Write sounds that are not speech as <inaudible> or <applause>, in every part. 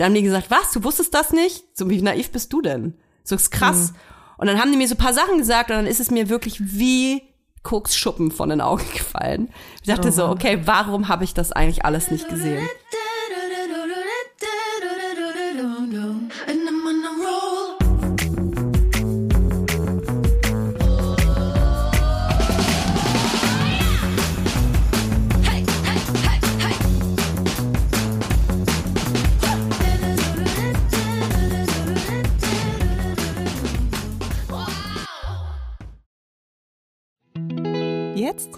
Dann haben die gesagt, was, du wusstest das nicht? So, wie naiv bist du denn? So ist krass. Mhm. Und dann haben die mir so ein paar Sachen gesagt und dann ist es mir wirklich wie Koksschuppen von den Augen <laughs> gefallen. Ich dachte oh so, okay, warum habe ich das eigentlich alles nicht gesehen?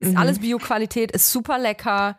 Ist mhm. alles Bio-Qualität, ist super lecker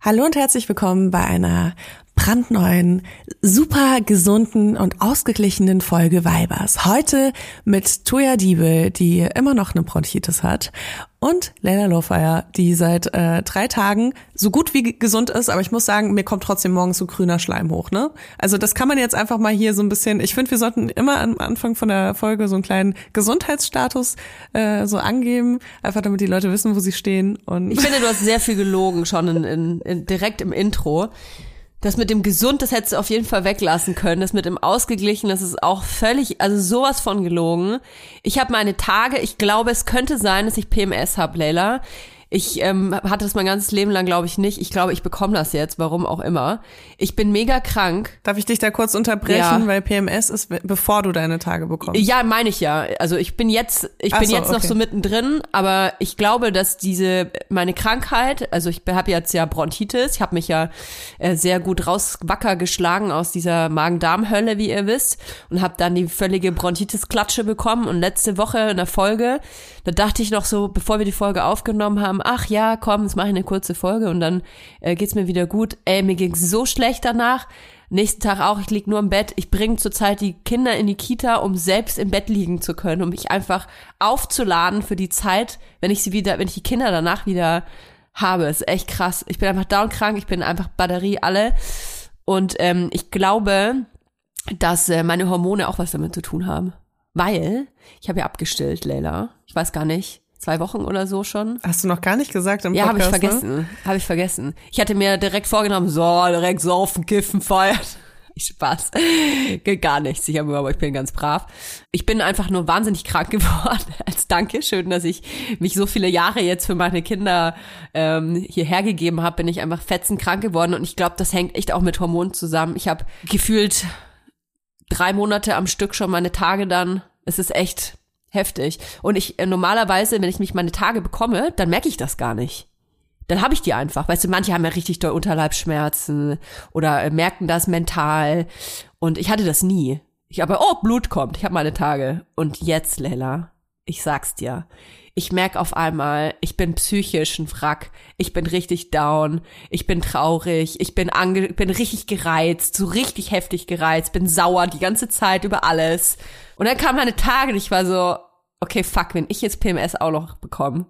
Hallo und herzlich willkommen bei einer brandneuen, super gesunden und ausgeglichenen Folge Weibers. Heute mit Toya Diebel, die immer noch eine Bronchitis hat und Leila Lowfire, die seit äh, drei Tagen so gut wie gesund ist, aber ich muss sagen, mir kommt trotzdem morgens so grüner Schleim hoch, ne? Also das kann man jetzt einfach mal hier so ein bisschen, ich finde, wir sollten immer am Anfang von der Folge so einen kleinen Gesundheitsstatus äh, so angeben, einfach damit die Leute wissen, wo sie stehen. Und ich finde, du hast sehr viel gelogen schon in, in, in, direkt im Intro. Das mit dem gesund, das hättest du auf jeden Fall weglassen können. Das mit dem ausgeglichen, das ist auch völlig, also sowas von gelogen. Ich habe meine Tage, ich glaube, es könnte sein, dass ich PMS habe, Leila. Ich ähm, hatte das mein ganzes Leben lang, glaube ich, nicht. Ich glaube, ich bekomme das jetzt, warum auch immer. Ich bin mega krank. Darf ich dich da kurz unterbrechen, ja. weil PMS ist, bevor du deine Tage bekommst? Ja, meine ich ja. Also ich bin jetzt, ich Ach bin so, jetzt okay. noch so mittendrin, aber ich glaube, dass diese meine Krankheit, also ich habe jetzt ja Bronchitis, ich habe mich ja äh, sehr gut rauswacker geschlagen aus dieser Magen-Darm-Hölle, wie ihr wisst, und habe dann die völlige Bronchitis-Klatsche bekommen. Und letzte Woche in der Folge, da dachte ich noch so, bevor wir die Folge aufgenommen haben, ach ja, komm, jetzt mache ich eine kurze Folge und dann äh, geht's mir wieder gut. Ey, mir ging's so schlecht danach. Nächsten Tag auch, ich lieg nur im Bett. Ich bringe zurzeit die Kinder in die Kita, um selbst im Bett liegen zu können, um mich einfach aufzuladen für die Zeit, wenn ich sie wieder, wenn ich die Kinder danach wieder habe. ist echt krass. Ich bin einfach down krank, ich bin einfach Batterie alle. Und ähm, ich glaube, dass äh, meine Hormone auch was damit zu tun haben. Weil, ich habe ja abgestillt, Leila. Ich weiß gar nicht zwei Wochen oder so schon. Hast du noch gar nicht gesagt im ja, Podcast? Ja, habe ich vergessen. Ne? Habe ich vergessen. Ich hatte mir direkt vorgenommen, so, direkt saufen, kiffen, feiern. <laughs> Spaß. Geht gar nichts. Ich, habe, aber ich bin ganz brav. Ich bin einfach nur wahnsinnig krank <laughs> geworden. Als Dankeschön, dass ich mich so viele Jahre jetzt für meine Kinder ähm, hierher gegeben habe, bin ich einfach fetzenkrank geworden. Und ich glaube, das hängt echt auch mit Hormonen zusammen. Ich habe gefühlt drei Monate am Stück schon meine Tage dann. Es ist echt heftig. Und ich äh, normalerweise, wenn ich mich meine Tage bekomme, dann merke ich das gar nicht. Dann habe ich die einfach. Weißt du, manche haben ja richtig doll Unterleibsschmerzen oder äh, merken das mental. Und ich hatte das nie. Ich aber, oh, Blut kommt. Ich habe meine Tage. Und jetzt, Lella, ich sag's dir. Ich merk auf einmal, ich bin psychisch ein Wrack. Ich bin richtig down. Ich bin traurig. Ich bin ange bin richtig gereizt, so richtig heftig gereizt. Bin sauer die ganze Zeit über alles. Und dann kamen meine Tage und ich war so, okay, fuck, wenn ich jetzt PMS auch noch bekomme,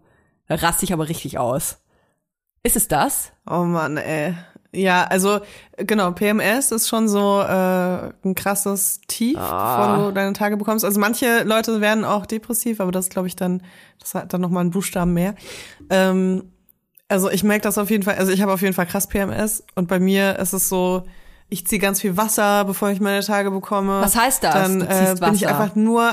dann raste ich aber richtig aus. Ist es das? Oh Mann, ey. Ja, also genau, PMS ist schon so äh, ein krasses Tief, ah. bevor du deine Tage bekommst. Also manche Leute werden auch depressiv, aber das glaube ich dann, das hat dann nochmal einen Buchstaben mehr. Ähm, also ich merke das auf jeden Fall, also ich habe auf jeden Fall krass PMS und bei mir ist es so, ich ziehe ganz viel Wasser, bevor ich meine Tage bekomme. Was heißt das? Dann äh, bin ich einfach nur,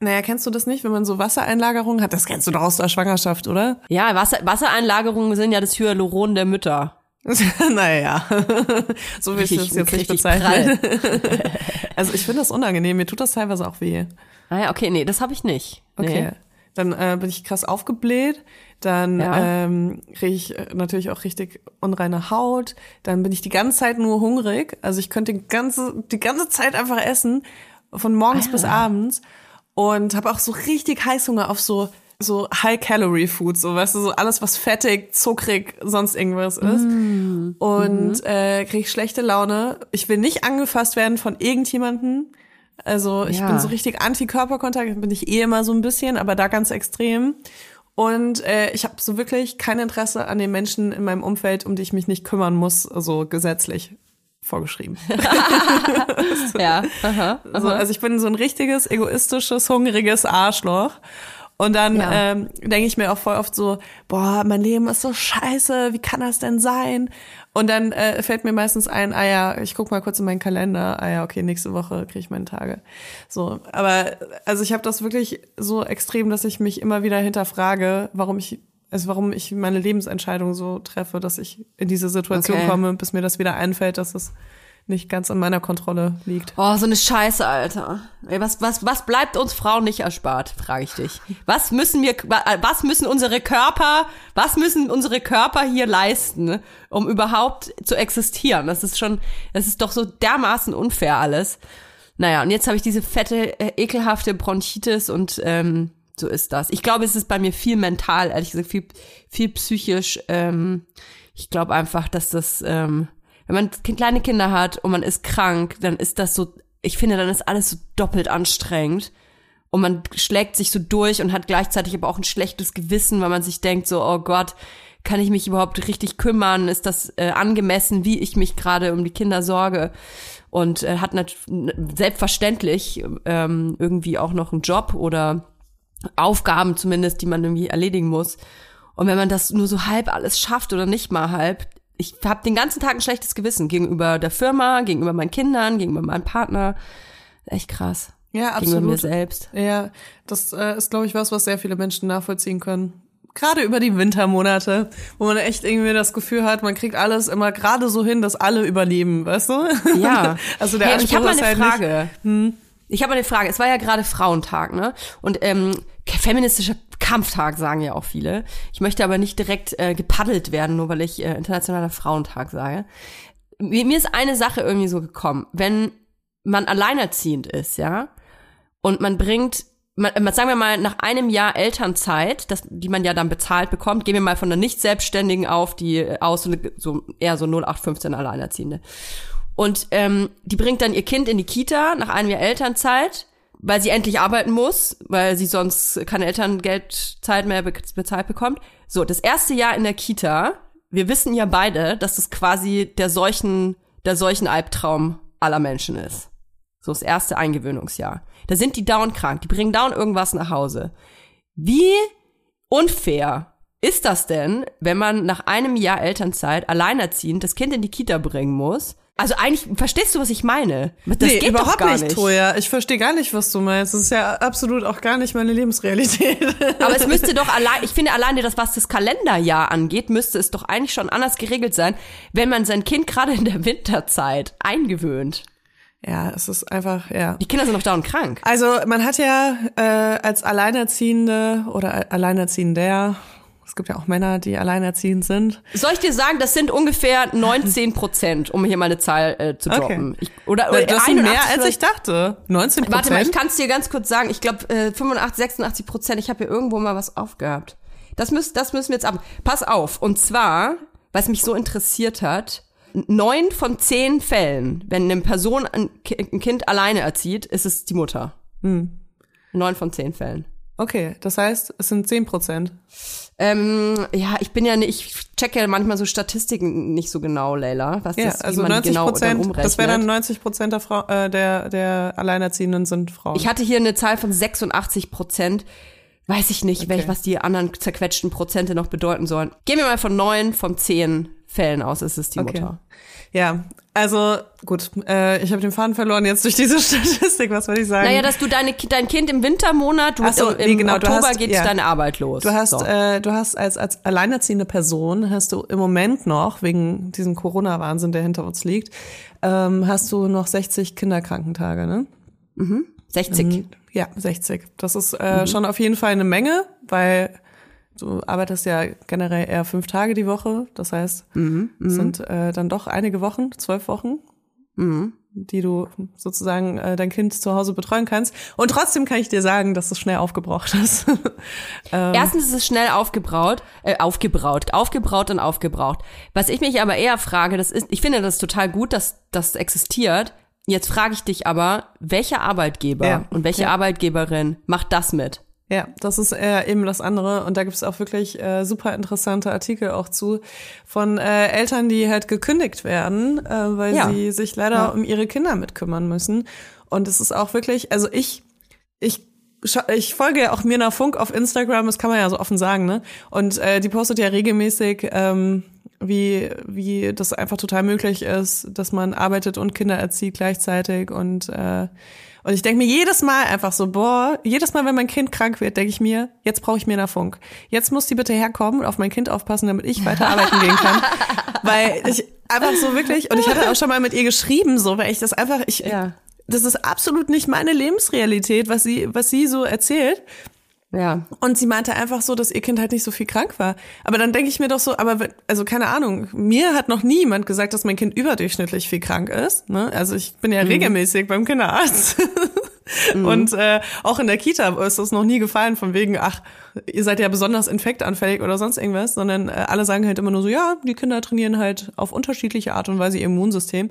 naja, kennst du das nicht, wenn man so Wassereinlagerungen hat? Das kennst du doch aus der Schwangerschaft, oder? Ja, Wasser, Wassereinlagerungen sind ja das Hyaluron der Mütter. <laughs> naja, <laughs> so will ich, das jetzt nicht bezeichnen. <laughs> also ich finde das unangenehm, mir tut das teilweise auch weh. Ah ja, okay, nee, das habe ich nicht. Nee. Okay. Dann äh, bin ich krass aufgebläht, dann ja. ähm, kriege ich äh, natürlich auch richtig unreine Haut, dann bin ich die ganze Zeit nur hungrig, also ich könnte die ganze, die ganze Zeit einfach essen, von morgens ah, bis abends und habe auch so richtig Heißhunger auf so so High-Calorie-Food, so weißt du, so alles, was fettig, zuckrig, sonst irgendwas ist. Mm. Und mhm. äh, kriege ich schlechte Laune. Ich will nicht angefasst werden von irgendjemanden. Also ich ja. bin so richtig Antikörperkontakt, bin ich eh immer so ein bisschen, aber da ganz extrem. Und äh, ich habe so wirklich kein Interesse an den Menschen in meinem Umfeld, um die ich mich nicht kümmern muss, also gesetzlich vorgeschrieben. <laughs> ja. Aha, <laughs> aha. So, also ich bin so ein richtiges, egoistisches, hungriges Arschloch. Und dann ja. ähm, denke ich mir auch voll oft so, boah, mein Leben ist so scheiße, wie kann das denn sein? Und dann äh, fällt mir meistens ein, ah ja, ich guck mal kurz in meinen Kalender, ah ja, okay, nächste Woche kriege ich meine Tage. So, aber also ich habe das wirklich so extrem, dass ich mich immer wieder hinterfrage, warum ich also warum ich meine Lebensentscheidung so treffe, dass ich in diese Situation okay. komme, bis mir das wieder einfällt, dass es nicht ganz an meiner Kontrolle liegt. Oh, so eine Scheiße, Alter. Ey, was, was, was bleibt uns Frauen nicht erspart, frage ich dich. Was müssen wir, was müssen unsere Körper, was müssen unsere Körper hier leisten, um überhaupt zu existieren? Das ist schon, das ist doch so dermaßen unfair alles. Naja, und jetzt habe ich diese fette, äh, ekelhafte Bronchitis und ähm, so ist das. Ich glaube, es ist bei mir viel mental, ehrlich gesagt, viel, viel psychisch. Ähm, ich glaube einfach, dass das ähm, Wenn man kleine Kinder hat und man ist krank, dann ist das so, ich finde, dann ist alles so doppelt anstrengend. Und man schlägt sich so durch und hat gleichzeitig aber auch ein schlechtes Gewissen, weil man sich denkt so, oh Gott, kann ich mich überhaupt richtig kümmern? Ist das äh, angemessen, wie ich mich gerade um die Kinder sorge? Und äh, hat selbstverständlich ähm, irgendwie auch noch einen Job oder Aufgaben zumindest, die man irgendwie erledigen muss. Und wenn man das nur so halb alles schafft oder nicht mal halb, ich habe den ganzen Tag ein schlechtes Gewissen gegenüber der Firma, gegenüber meinen Kindern, gegenüber meinem Partner. Echt krass. Ja, absolut. Gegenüber mir selbst. Ja, das äh, ist, glaube ich, was, was sehr viele Menschen nachvollziehen können. Gerade über die Wintermonate, wo man echt irgendwie das Gefühl hat, man kriegt alles immer gerade so hin, dass alle überleben, weißt du? Ja. <laughs> also der hey, Anspruch ich habe mal eine halt Frage. Nicht, hm. Ich habe eine Frage. Es war ja gerade Frauentag, ne? Und ähm, feministischer Kampftag sagen ja auch viele. Ich möchte aber nicht direkt äh, gepaddelt werden, nur weil ich äh, internationaler Frauentag sage. Mir, mir ist eine Sache irgendwie so gekommen. Wenn man alleinerziehend ist, ja, und man bringt man, sagen wir mal, nach einem Jahr Elternzeit, das, die man ja dann bezahlt bekommt, gehen wir mal von der Nicht-Selbstständigen auf, die aus, so, so eher so 0815 Alleinerziehende. Und ähm, die bringt dann ihr Kind in die Kita nach einem Jahr Elternzeit, weil sie endlich arbeiten muss, weil sie sonst keine Elterngeldzeit mehr be bezahlt bekommt. So, das erste Jahr in der Kita, wir wissen ja beide, dass das quasi der solchen, der solchen Albtraum aller Menschen ist. So das erste Eingewöhnungsjahr. Da sind die down krank, die bringen down irgendwas nach Hause. Wie unfair ist das denn, wenn man nach einem Jahr Elternzeit alleinerziehend das Kind in die Kita bringen muss? Also eigentlich, verstehst du, was ich meine? Das nee, geht überhaupt gar nicht, Toja. Ich verstehe gar nicht, was du meinst. Das ist ja absolut auch gar nicht meine Lebensrealität. Aber es müsste doch <laughs> allein, ich finde alleine das, was das Kalenderjahr angeht, müsste es doch eigentlich schon anders geregelt sein, wenn man sein Kind gerade in der Winterzeit eingewöhnt. Ja, es ist einfach, ja. Die Kinder sind noch da und krank. Also man hat ja äh, als Alleinerziehende oder Alleinerziehender, es gibt ja auch Männer, die alleinerziehend sind. Soll ich dir sagen, das sind ungefähr 19 Prozent, um hier mal eine Zahl äh, zu droppen. Okay. Ich, oder, oder das sind mehr, als ich dachte. 19 Prozent. Warte mal, ich kann es dir ganz kurz sagen. Ich glaube äh, 85, 86 Prozent. Ich habe hier irgendwo mal was aufgehabt. Das, müssen, das müssen wir jetzt ab. Pass auf. Und zwar, was mich so interessiert hat, neun von zehn Fällen, wenn eine Person ein Kind alleine erzieht, ist es die Mutter. Hm. Neun von zehn Fällen. Okay, das heißt, es sind zehn Prozent. Ähm, ja, ich bin ja nicht, ich checke ja manchmal so Statistiken nicht so genau, Leila. Was ja, das, also 90 genau Prozent, das wäre dann 90 Prozent der, Frau, äh, der, der Alleinerziehenden sind Frauen. Ich hatte hier eine Zahl von 86 Prozent. Weiß ich nicht, okay. welch, was die anderen zerquetschten Prozente noch bedeuten sollen. Gehen wir mal von neun von zehn Fällen aus, ist es die okay. Mutter. Ja, also gut, äh, ich habe den Faden verloren jetzt durch diese <laughs> Statistik, was wollte ich sagen? Naja, dass du deine, dein Kind im Wintermonat, du so, im, nee, genau, Oktober hast, geht ja. deine Arbeit los. Du hast, so. äh, du hast als, als alleinerziehende Person, hast du im Moment noch, wegen diesem Corona-Wahnsinn, der hinter uns liegt, ähm, hast du noch 60 Kinderkrankentage, ne? Mhm. 60. Mhm. Ja, 60. Das ist äh, mhm. schon auf jeden Fall eine Menge, weil du arbeitest ja generell eher fünf Tage die Woche. Das heißt, mhm. es mhm. sind äh, dann doch einige Wochen, zwölf Wochen, mhm. die du sozusagen äh, dein Kind zu Hause betreuen kannst. Und trotzdem kann ich dir sagen, dass es schnell aufgebraucht ist. <laughs> ähm. Erstens ist es schnell aufgebraut, äh, aufgebraut, aufgebraut und aufgebraucht. Was ich mich aber eher frage, das ist, ich finde das total gut, dass das existiert. Jetzt frage ich dich aber, welcher Arbeitgeber ja. und welche ja. Arbeitgeberin macht das mit? Ja, das ist äh, eben das andere. Und da gibt es auch wirklich äh, super interessante Artikel auch zu von äh, Eltern, die halt gekündigt werden, äh, weil ja. sie sich leider um ihre Kinder mitkümmern müssen. Und es ist auch wirklich, also ich, ich ich folge ja auch Mirna Funk auf Instagram, das kann man ja so offen sagen, ne? Und äh, die postet ja regelmäßig, ähm, wie, wie das einfach total möglich ist, dass man arbeitet und Kinder erzieht gleichzeitig und äh, und ich denke mir jedes Mal einfach so, boah, jedes Mal, wenn mein Kind krank wird, denke ich mir, jetzt brauche ich mir einen Funk. Jetzt muss die bitte herkommen und auf mein Kind aufpassen, damit ich weiter arbeiten gehen kann. <laughs> Weil ich einfach so wirklich, und ich hatte auch schon mal mit ihr geschrieben, so, weil ich das einfach, ich, ja. das ist absolut nicht meine Lebensrealität, was sie, was sie so erzählt. Ja. Und sie meinte einfach so, dass ihr Kind halt nicht so viel krank war. Aber dann denke ich mir doch so, aber also keine Ahnung, mir hat noch nie jemand gesagt, dass mein Kind überdurchschnittlich viel krank ist. Ne? Also ich bin ja mhm. regelmäßig beim Kinderarzt. <laughs> Mhm. Und äh, auch in der Kita ist das noch nie gefallen, von wegen, ach, ihr seid ja besonders infektanfällig oder sonst irgendwas, sondern äh, alle sagen halt immer nur so, ja, die Kinder trainieren halt auf unterschiedliche Art und Weise ihr Immunsystem.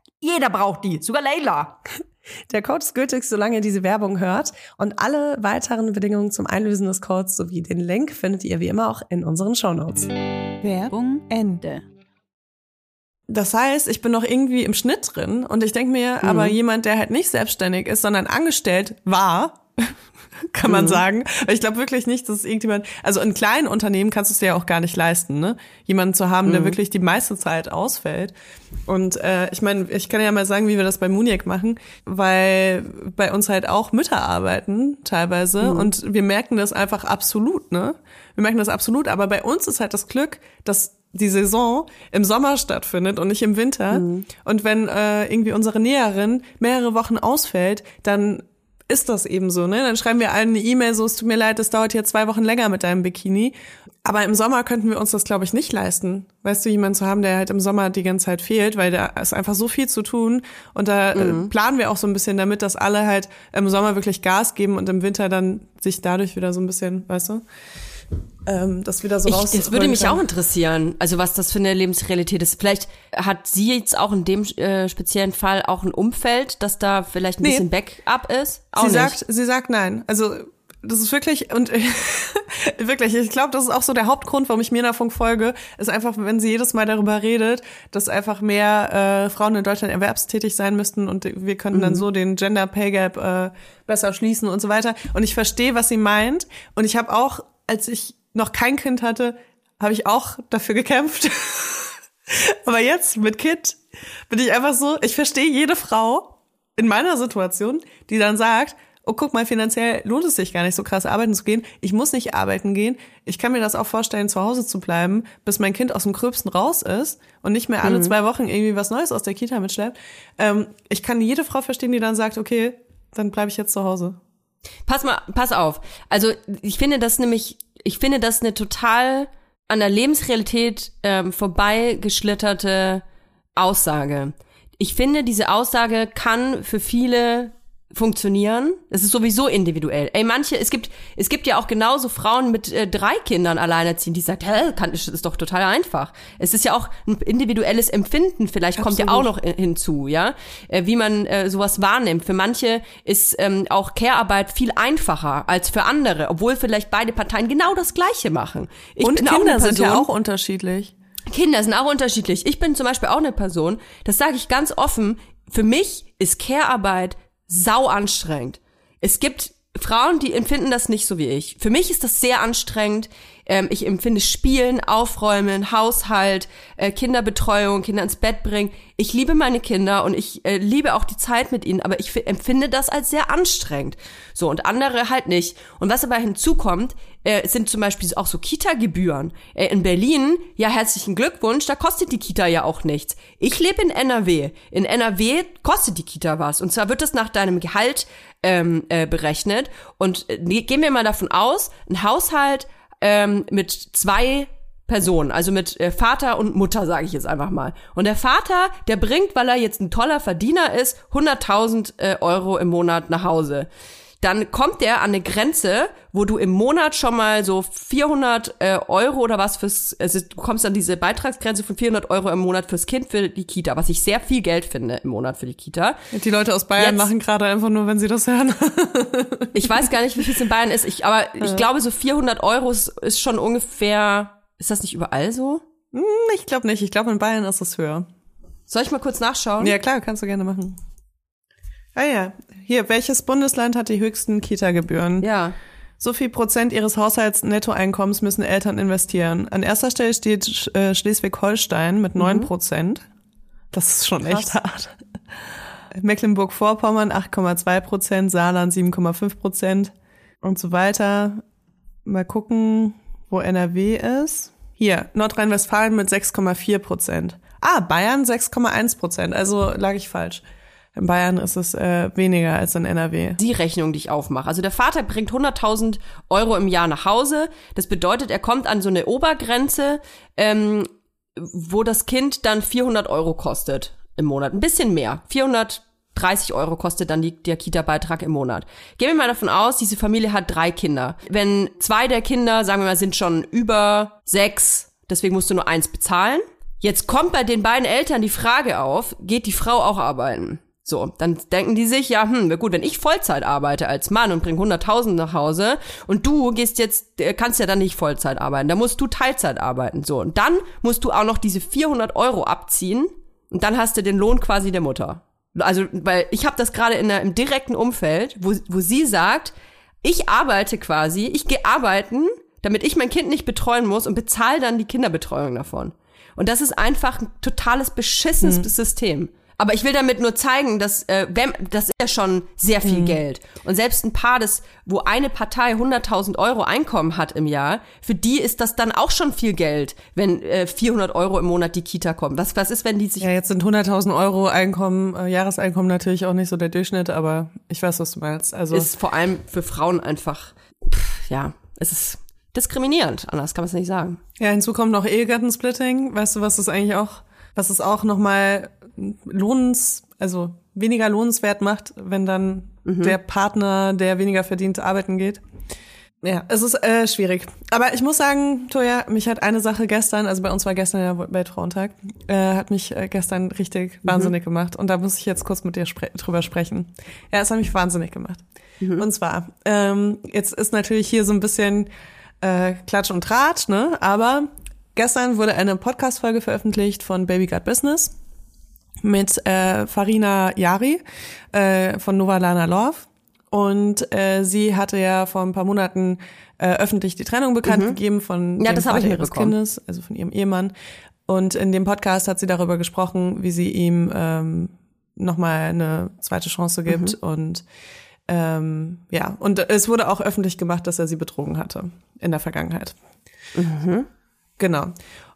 jeder braucht die, sogar Leila. Der Code ist gültig, solange ihr diese Werbung hört. Und alle weiteren Bedingungen zum Einlösen des Codes sowie den Link findet ihr wie immer auch in unseren Shownotes. Werbung Ende. Das heißt, ich bin noch irgendwie im Schnitt drin und ich denke mir, mhm. aber jemand, der halt nicht selbstständig ist, sondern angestellt war, <laughs> kann man mhm. sagen. Ich glaube wirklich nicht, dass irgendjemand, also in kleinen Unternehmen kannst du es dir ja auch gar nicht leisten, ne? Jemanden zu haben, mhm. der wirklich die meiste Zeit ausfällt. Und äh, ich meine, ich kann ja mal sagen, wie wir das bei Muniac machen, weil bei uns halt auch Mütter arbeiten teilweise mhm. und wir merken das einfach absolut, ne? Wir merken das absolut, aber bei uns ist halt das Glück, dass die Saison im Sommer stattfindet und nicht im Winter. Mhm. Und wenn äh, irgendwie unsere Näherin mehrere Wochen ausfällt, dann ist das eben so, ne? Dann schreiben wir allen eine E-Mail, so es tut mir leid, es dauert hier zwei Wochen länger mit deinem Bikini. Aber im Sommer könnten wir uns das, glaube ich, nicht leisten. Weißt du, jemanden zu haben, der halt im Sommer die ganze Zeit fehlt, weil da ist einfach so viel zu tun. Und da äh, mhm. planen wir auch so ein bisschen damit, dass alle halt im Sommer wirklich Gas geben und im Winter dann sich dadurch wieder so ein bisschen, weißt du? Ähm, das wieder so ich, raus. Das würde mich kann. auch interessieren, also was das für eine Lebensrealität ist. Vielleicht hat sie jetzt auch in dem äh, speziellen Fall auch ein Umfeld, dass da vielleicht ein nee. bisschen Backup ist. Auch sie nicht. sagt, sie sagt nein. Also das ist wirklich und <laughs> wirklich, ich glaube, das ist auch so der Hauptgrund, warum ich mir Funk folge, ist einfach, wenn sie jedes Mal darüber redet, dass einfach mehr äh, Frauen in Deutschland erwerbstätig sein müssten und wir könnten mhm. dann so den Gender Pay Gap äh, besser schließen und so weiter. Und ich verstehe, was sie meint. Und ich habe auch, als ich noch kein Kind hatte, habe ich auch dafür gekämpft. <laughs> Aber jetzt mit Kind bin ich einfach so, ich verstehe jede Frau in meiner Situation, die dann sagt, oh guck mal, finanziell lohnt es sich gar nicht so krass arbeiten zu gehen. Ich muss nicht arbeiten gehen. Ich kann mir das auch vorstellen, zu Hause zu bleiben, bis mein Kind aus dem Gröbsten raus ist und nicht mehr alle mhm. zwei Wochen irgendwie was Neues aus der Kita mitschleppt. Ähm, ich kann jede Frau verstehen, die dann sagt, okay, dann bleibe ich jetzt zu Hause. Pass mal, pass auf. Also ich finde das nämlich ich finde das eine total an der Lebensrealität ähm, vorbeigeschlitterte Aussage. Ich finde, diese Aussage kann für viele funktionieren. Es ist sowieso individuell. Ey, manche, es gibt, es gibt ja auch genauso Frauen mit äh, drei Kindern alleinerziehend, die sagen, hä, kann, ist, ist doch total einfach. Es ist ja auch ein individuelles Empfinden, vielleicht Absolut. kommt ja auch noch hinzu, ja, äh, wie man äh, sowas wahrnimmt. Für manche ist ähm, auch Care-Arbeit viel einfacher als für andere, obwohl vielleicht beide Parteien genau das Gleiche machen. Ich Und Kinder sind ja auch unterschiedlich. Kinder sind auch unterschiedlich. Ich bin zum Beispiel auch eine Person, das sage ich ganz offen, für mich ist Care-Arbeit sau anstrengend. Es gibt Frauen, die empfinden das nicht so wie ich. Für mich ist das sehr anstrengend. Ähm, ich empfinde Spielen, Aufräumen, Haushalt, äh, Kinderbetreuung, Kinder ins Bett bringen. Ich liebe meine Kinder und ich äh, liebe auch die Zeit mit ihnen, aber ich empfinde das als sehr anstrengend. So, und andere halt nicht. Und was aber hinzukommt, äh, sind zum Beispiel auch so Kita-Gebühren. Äh, in Berlin, ja, herzlichen Glückwunsch, da kostet die Kita ja auch nichts. Ich lebe in NRW. In NRW kostet die Kita was. Und zwar wird das nach deinem Gehalt ähm, äh, berechnet. Und äh, gehen wir mal davon aus, ein Haushalt ähm, mit zwei Personen, also mit äh, Vater und Mutter, sage ich jetzt einfach mal. Und der Vater, der bringt, weil er jetzt ein toller Verdiener ist, 100.000 äh, Euro im Monat nach Hause dann kommt der an eine Grenze, wo du im Monat schon mal so 400 äh, Euro oder was fürs, also du kommst an diese Beitragsgrenze von 400 Euro im Monat fürs Kind für die Kita, was ich sehr viel Geld finde im Monat für die Kita. Die Leute aus Bayern Jetzt, machen gerade einfach nur, wenn sie das hören. <laughs> ich weiß gar nicht, wie viel es in Bayern ist, ich, aber ich glaube so 400 Euro ist, ist schon ungefähr, ist das nicht überall so? Hm, ich glaube nicht, ich glaube in Bayern ist es höher. Soll ich mal kurz nachschauen? Ja, klar, kannst du gerne machen. Ah ja, hier, welches Bundesland hat die höchsten Kita-Gebühren? Ja. So viel Prozent ihres Haushaltsnettoeinkommens müssen Eltern investieren. An erster Stelle steht äh, Schleswig-Holstein mit neun mhm. Prozent. Das ist schon Krass. echt hart. Mecklenburg-Vorpommern 8,2 Prozent, Saarland 7,5 Prozent und so weiter. Mal gucken, wo NRW ist. Hier, Nordrhein-Westfalen mit 6,4 Prozent. Ah, Bayern 6,1 Prozent. Also lag ich falsch. In Bayern ist es äh, weniger als in NRW. Die Rechnung, die ich aufmache. Also der Vater bringt 100.000 Euro im Jahr nach Hause. Das bedeutet, er kommt an so eine Obergrenze, ähm, wo das Kind dann 400 Euro kostet im Monat. Ein bisschen mehr. 430 Euro kostet dann die, der Kita-Beitrag im Monat. Gehen wir mal davon aus, diese Familie hat drei Kinder. Wenn zwei der Kinder, sagen wir mal, sind schon über sechs, deswegen musst du nur eins bezahlen. Jetzt kommt bei den beiden Eltern die Frage auf, geht die Frau auch arbeiten? So, dann denken die sich, ja, hm, gut, wenn ich Vollzeit arbeite als Mann und bringe 100.000 nach Hause und du gehst jetzt, äh, kannst ja dann nicht Vollzeit arbeiten, dann musst du Teilzeit arbeiten. So, und dann musst du auch noch diese 400 Euro abziehen und dann hast du den Lohn quasi der Mutter. Also, weil ich habe das gerade in der, im direkten Umfeld, wo, wo sie sagt, ich arbeite quasi, ich gehe arbeiten, damit ich mein Kind nicht betreuen muss und bezahle dann die Kinderbetreuung davon. Und das ist einfach ein totales beschissenes hm. System. Aber ich will damit nur zeigen, dass äh, wenn, das ist ja schon sehr viel mhm. Geld. Und selbst ein Paar, das, wo eine Partei 100.000 Euro Einkommen hat im Jahr, für die ist das dann auch schon viel Geld, wenn äh, 400 Euro im Monat die Kita kommt. Was, was ist, wenn die sich... Ja, jetzt sind 100.000 Euro Einkommen, äh, Jahreseinkommen natürlich auch nicht so der Durchschnitt, aber ich weiß, was du meinst. Also ist vor allem für Frauen einfach, pff, ja, es ist diskriminierend, anders kann man es nicht sagen. Ja, hinzu kommt noch Ehegattensplitting. Weißt du, was das eigentlich auch, was es auch nochmal lohnens, also weniger lohnenswert macht, wenn dann mhm. der Partner, der weniger verdient, arbeiten geht. Ja, es ist äh, schwierig. Aber ich muss sagen, Toja, mich hat eine Sache gestern, also bei uns war gestern der Weltfrauentag, äh, hat mich äh, gestern richtig mhm. wahnsinnig gemacht. Und da muss ich jetzt kurz mit dir spre drüber sprechen. Ja, es hat mich wahnsinnig gemacht. Mhm. Und zwar, ähm, jetzt ist natürlich hier so ein bisschen äh, Klatsch und Tratsch, ne? Aber gestern wurde eine Podcast-Folge veröffentlicht von Baby Got Business mit äh, Farina Yari äh, von Novalana Love. Und äh, sie hatte ja vor ein paar Monaten äh, öffentlich die Trennung bekannt mhm. gegeben von ja, dem Vater ihres Kindes, also von ihrem Ehemann. Und in dem Podcast hat sie darüber gesprochen, wie sie ihm ähm, nochmal eine zweite Chance gibt. Mhm. Und ähm, ja, und es wurde auch öffentlich gemacht, dass er sie betrogen hatte in der Vergangenheit. Mhm. Genau.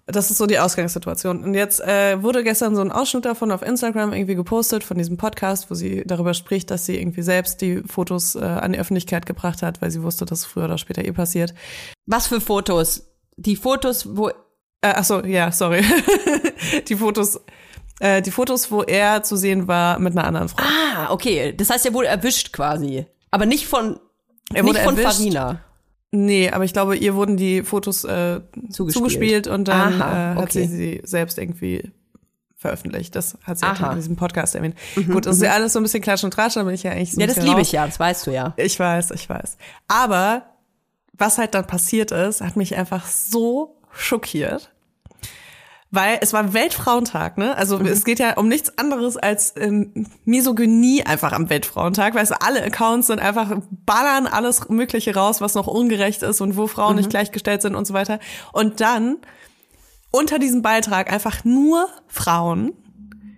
Das ist so die Ausgangssituation. Und jetzt äh, wurde gestern so ein Ausschnitt davon auf Instagram irgendwie gepostet von diesem Podcast, wo sie darüber spricht, dass sie irgendwie selbst die Fotos äh, an die Öffentlichkeit gebracht hat, weil sie wusste, dass es früher oder später eh passiert. Was für Fotos? Die Fotos, wo. Äh, ach so, ja, sorry. <laughs> die Fotos, äh, die Fotos, wo er zu sehen war mit einer anderen Frau. Ah, okay. Das heißt, er wurde erwischt quasi. Aber nicht von, er wurde nicht von erwischt. Farina. Nee, aber ich glaube, ihr wurden die Fotos äh, zugespielt. zugespielt und dann Aha, äh, hat okay. sie sie selbst irgendwie veröffentlicht. Das hat sie Aha. in diesem Podcast erwähnt. Mhm, Gut, das ist ja mhm. alles so ein bisschen Klatsch und Tratsch, da bin ich ja eigentlich so Ja, das liebe ich ja, das weißt du ja. Ich weiß, ich weiß. Aber was halt dann passiert ist, hat mich einfach so schockiert weil es war Weltfrauentag, ne? Also mhm. es geht ja um nichts anderes als ähm, Misogynie einfach am Weltfrauentag, weil es alle Accounts sind einfach ballern alles Mögliche raus, was noch ungerecht ist und wo Frauen mhm. nicht gleichgestellt sind und so weiter. Und dann unter diesem Beitrag einfach nur Frauen,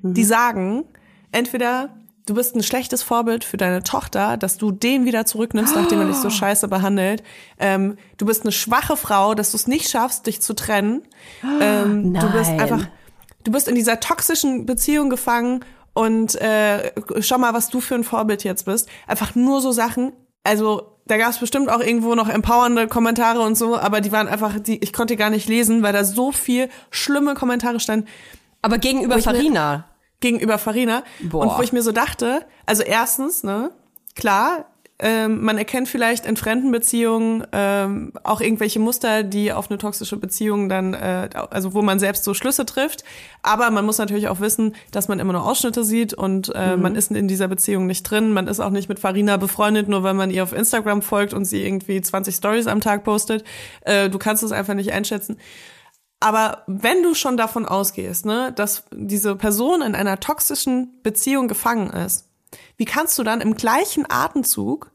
mhm. die sagen, entweder du bist ein schlechtes Vorbild für deine Tochter, dass du den wieder zurücknimmst, nachdem er dich so scheiße behandelt. Ähm, du bist eine schwache Frau, dass du es nicht schaffst, dich zu trennen. Ähm, Nein. Du bist einfach, du bist in dieser toxischen Beziehung gefangen und äh, schau mal, was du für ein Vorbild jetzt bist. Einfach nur so Sachen. Also da gab es bestimmt auch irgendwo noch empowernde Kommentare und so, aber die waren einfach, die ich konnte gar nicht lesen, weil da so viel schlimme Kommentare standen. Aber gegenüber Farina gegenüber Farina. Boah. Und wo ich mir so dachte, also erstens, ne, klar, ähm, man erkennt vielleicht in fremden Beziehungen ähm, auch irgendwelche Muster, die auf eine toxische Beziehung dann, äh, also wo man selbst so Schlüsse trifft. Aber man muss natürlich auch wissen, dass man immer nur Ausschnitte sieht und äh, mhm. man ist in dieser Beziehung nicht drin. Man ist auch nicht mit Farina befreundet, nur weil man ihr auf Instagram folgt und sie irgendwie 20 Stories am Tag postet. Äh, du kannst es einfach nicht einschätzen. Aber wenn du schon davon ausgehst, ne, dass diese Person in einer toxischen Beziehung gefangen ist, wie kannst du dann im gleichen Atemzug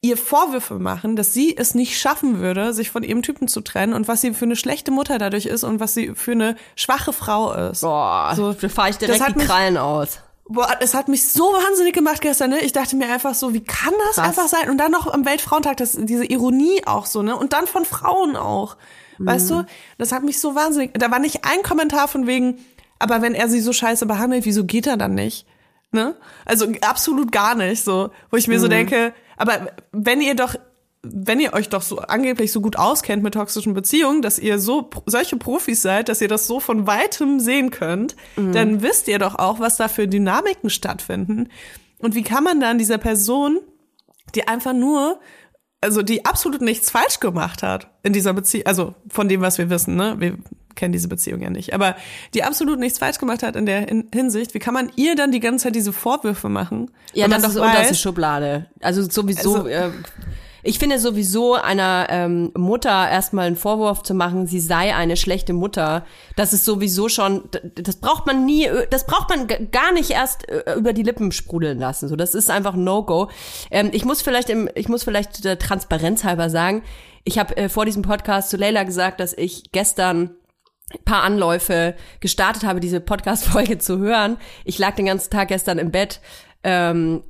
ihr Vorwürfe machen, dass sie es nicht schaffen würde, sich von ihrem Typen zu trennen und was sie für eine schlechte Mutter dadurch ist und was sie für eine schwache Frau ist. Boah, so, da fahre ich direkt die Krallen mich, aus. Boah, es hat mich so wahnsinnig gemacht gestern, ne? Ich dachte mir einfach so, wie kann das Krass. einfach sein? Und dann noch am Weltfrauentag, das, diese Ironie auch so, ne? Und dann von Frauen auch. Weißt du? Das hat mich so wahnsinnig. Da war nicht ein Kommentar von wegen, aber wenn er sie so scheiße behandelt, wieso geht er dann nicht? Ne? Also absolut gar nicht, so, wo ich mir mhm. so denke, aber wenn ihr doch wenn ihr euch doch so angeblich so gut auskennt mit toxischen Beziehungen, dass ihr so solche Profis seid, dass ihr das so von weitem sehen könnt, mhm. dann wisst ihr doch auch, was da für Dynamiken stattfinden. Und wie kann man dann dieser Person, die einfach nur also die absolut nichts falsch gemacht hat in dieser Beziehung, also von dem, was wir wissen, ne? Wir kennen diese Beziehung ja nicht, aber die absolut nichts falsch gemacht hat in der Hinsicht, wie kann man ihr dann die ganze Zeit diese Vorwürfe machen? Ja, das ist weiß, unterste Schublade. Also sowieso also, äh, ich finde sowieso einer ähm, Mutter erstmal einen Vorwurf zu machen, sie sei eine schlechte Mutter, das ist sowieso schon, das braucht man nie, das braucht man gar nicht erst äh, über die Lippen sprudeln lassen. So, das ist einfach No-Go. Ähm, ich muss vielleicht, im, ich muss vielleicht der Transparenz halber sagen, ich habe äh, vor diesem Podcast zu Leila gesagt, dass ich gestern paar Anläufe gestartet habe, diese Podcast-Folge zu hören. Ich lag den ganzen Tag gestern im Bett ähm,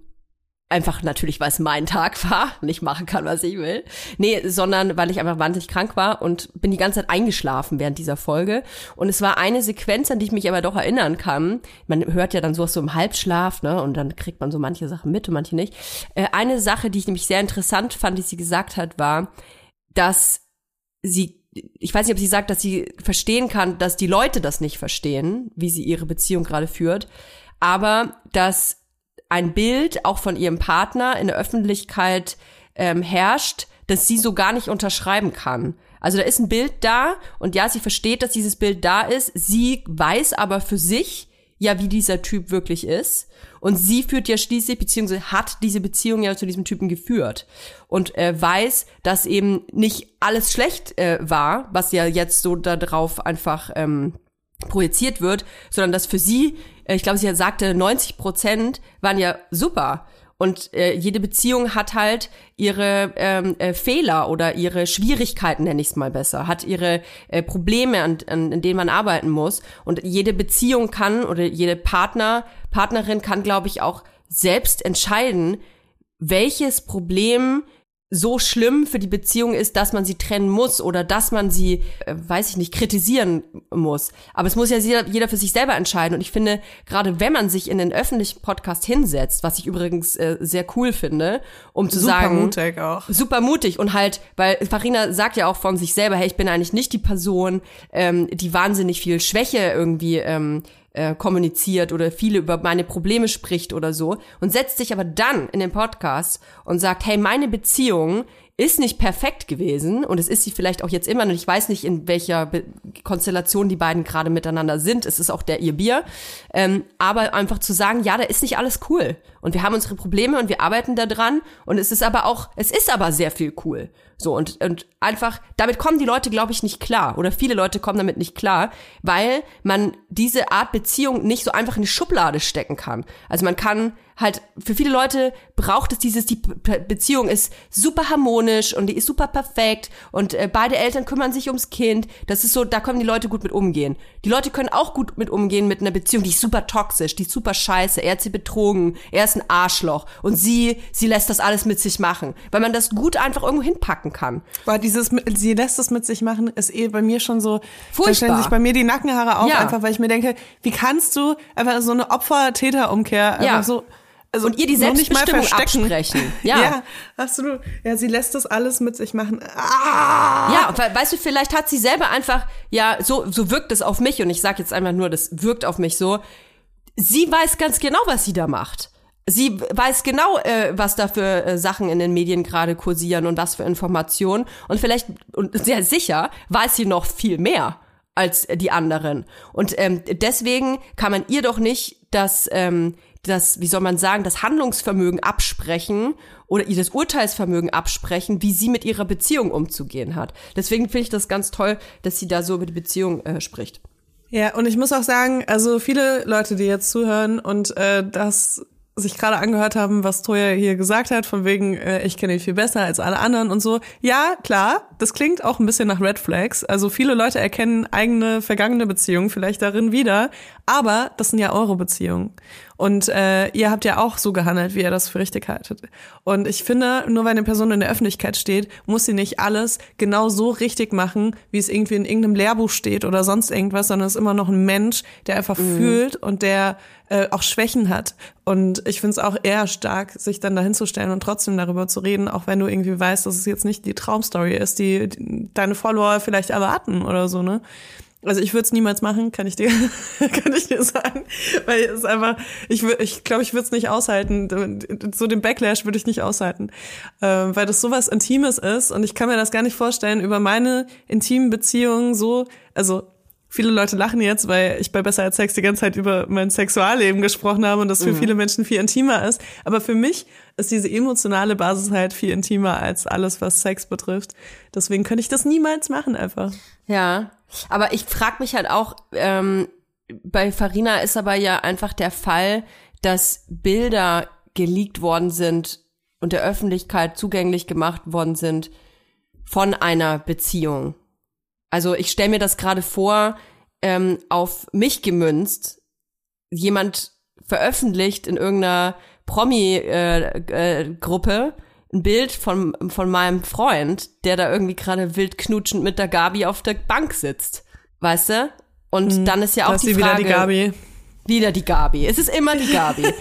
Einfach natürlich, weil es mein Tag war und ich machen kann, was ich will. Nee, sondern weil ich einfach wahnsinnig krank war und bin die ganze Zeit eingeschlafen während dieser Folge. Und es war eine Sequenz, an die ich mich aber doch erinnern kann. Man hört ja dann sowas so im Halbschlaf, ne? Und dann kriegt man so manche Sachen mit und manche nicht. Äh, eine Sache, die ich nämlich sehr interessant fand, die sie gesagt hat, war, dass sie ich weiß nicht, ob sie sagt, dass sie verstehen kann, dass die Leute das nicht verstehen, wie sie ihre Beziehung gerade führt, aber dass ein Bild auch von ihrem Partner in der Öffentlichkeit ähm, herrscht, das sie so gar nicht unterschreiben kann. Also da ist ein Bild da und ja, sie versteht, dass dieses Bild da ist. Sie weiß aber für sich ja, wie dieser Typ wirklich ist. Und sie führt ja schließlich, beziehungsweise hat diese Beziehung ja zu diesem Typen geführt. Und äh, weiß, dass eben nicht alles schlecht äh, war, was ja jetzt so darauf einfach ähm, projiziert wird, sondern dass für sie, äh, ich glaube, sie sagte, 90 Prozent waren ja super. Und äh, jede Beziehung hat halt ihre ähm, äh, Fehler oder ihre Schwierigkeiten, nenne ich es mal besser, hat ihre äh, Probleme, an, an, an denen man arbeiten muss. Und jede Beziehung kann oder jede Partner, Partnerin kann, glaube ich, auch selbst entscheiden, welches Problem so schlimm für die Beziehung ist, dass man sie trennen muss oder dass man sie, äh, weiß ich nicht, kritisieren muss. Aber es muss ja jeder, jeder für sich selber entscheiden. Und ich finde, gerade wenn man sich in den öffentlichen Podcast hinsetzt, was ich übrigens äh, sehr cool finde, um zu super sagen. Super mutig auch. Super mutig. Und halt, weil Farina sagt ja auch von sich selber, hey, ich bin eigentlich nicht die Person, ähm, die wahnsinnig viel Schwäche irgendwie ähm, äh, kommuniziert oder viele über meine Probleme spricht oder so und setzt sich aber dann in den Podcast und sagt, hey, meine Beziehung ist nicht perfekt gewesen und es ist sie vielleicht auch jetzt immer und ich weiß nicht, in welcher Be Konstellation die beiden gerade miteinander sind. Es ist auch der ihr Bier. Ähm, aber einfach zu sagen, ja, da ist nicht alles cool und wir haben unsere Probleme und wir arbeiten da dran und es ist aber auch, es ist aber sehr viel cool. So und, und einfach, damit kommen die Leute, glaube ich, nicht klar. Oder viele Leute kommen damit nicht klar, weil man diese Art Beziehung nicht so einfach in die Schublade stecken kann. Also man kann halt, für viele Leute braucht es dieses, die Beziehung ist super harmonisch und die ist super perfekt und äh, beide Eltern kümmern sich ums Kind. Das ist so, da können die Leute gut mit umgehen. Die Leute können auch gut mit umgehen mit einer Beziehung, die ist super toxisch, die ist super scheiße. Er hat sie betrogen, er ist ein Arschloch und sie, sie lässt das alles mit sich machen, weil man das gut einfach irgendwo hinpacken kann. Weil dieses, sie lässt das mit sich machen, ist eh bei mir schon so, Furchtbar. da stellen sich bei mir die Nackenhaare auf, Ja. einfach weil ich mir denke, wie kannst du einfach so eine Opfer-Täter-Umkehr Ja. einfach so also Und ihr die Selbstbestimmung absprechen. <laughs> Ja. ja, absolut. Ja, sie lässt das alles mit sich machen. Ah! Ja, weißt du, vielleicht hat sie selber einfach, ja, so, so wirkt es auf mich und ich sag jetzt einfach nur, das wirkt auf mich so. Sie weiß ganz genau, was sie da macht. Sie weiß genau, äh, was da für äh, Sachen in den Medien gerade kursieren und was für Informationen. Und vielleicht, und sehr sicher, weiß sie noch viel mehr als die anderen. Und ähm, deswegen kann man ihr doch nicht das, ähm, das, wie soll man sagen, das Handlungsvermögen absprechen oder ihr das Urteilsvermögen absprechen, wie sie mit ihrer Beziehung umzugehen hat. Deswegen finde ich das ganz toll, dass sie da so über die Beziehung äh, spricht. Ja, und ich muss auch sagen, also viele Leute, die jetzt zuhören und äh, das sich gerade angehört haben, was Toya hier gesagt hat, von wegen, äh, ich kenne ihn viel besser als alle anderen und so. Ja, klar, das klingt auch ein bisschen nach Red Flags. Also viele Leute erkennen eigene vergangene Beziehungen vielleicht darin wieder, aber das sind ja eure Beziehungen. Und äh, ihr habt ja auch so gehandelt, wie ihr das für richtig haltet. Und ich finde, nur weil eine Person in der Öffentlichkeit steht, muss sie nicht alles genau so richtig machen, wie es irgendwie in irgendeinem Lehrbuch steht oder sonst irgendwas, sondern es ist immer noch ein Mensch, der einfach fühlt und der äh, auch Schwächen hat. Und ich finde es auch eher stark, sich dann dahinzustellen und trotzdem darüber zu reden, auch wenn du irgendwie weißt, dass es jetzt nicht die Traumstory ist, die, die deine Follower vielleicht erwarten oder so, ne? Also ich würde es niemals machen, kann ich dir, <laughs> kann ich dir sagen, weil es einfach, ich wür- ich glaube, ich würde es nicht aushalten. So den Backlash würde ich nicht aushalten, ähm, weil das sowas Intimes ist und ich kann mir das gar nicht vorstellen über meine intimen Beziehungen so, also Viele Leute lachen jetzt, weil ich bei Besser als Sex die ganze Zeit über mein Sexualleben gesprochen habe und das für viele Menschen viel intimer ist. Aber für mich ist diese emotionale Basis halt viel intimer als alles, was Sex betrifft. Deswegen könnte ich das niemals machen einfach. Ja, aber ich frage mich halt auch, ähm, bei Farina ist aber ja einfach der Fall, dass Bilder geleakt worden sind und der Öffentlichkeit zugänglich gemacht worden sind von einer Beziehung. Also ich stelle mir das gerade vor, ähm, auf mich gemünzt, jemand veröffentlicht in irgendeiner Promi-Gruppe äh, äh, ein Bild von, von meinem Freund, der da irgendwie gerade wild knutschend mit der Gabi auf der Bank sitzt. Weißt du? Und dann ist ja auch die sie wieder Frage. die Gabi. Wieder die Gabi. Es ist immer die Gabi. <laughs>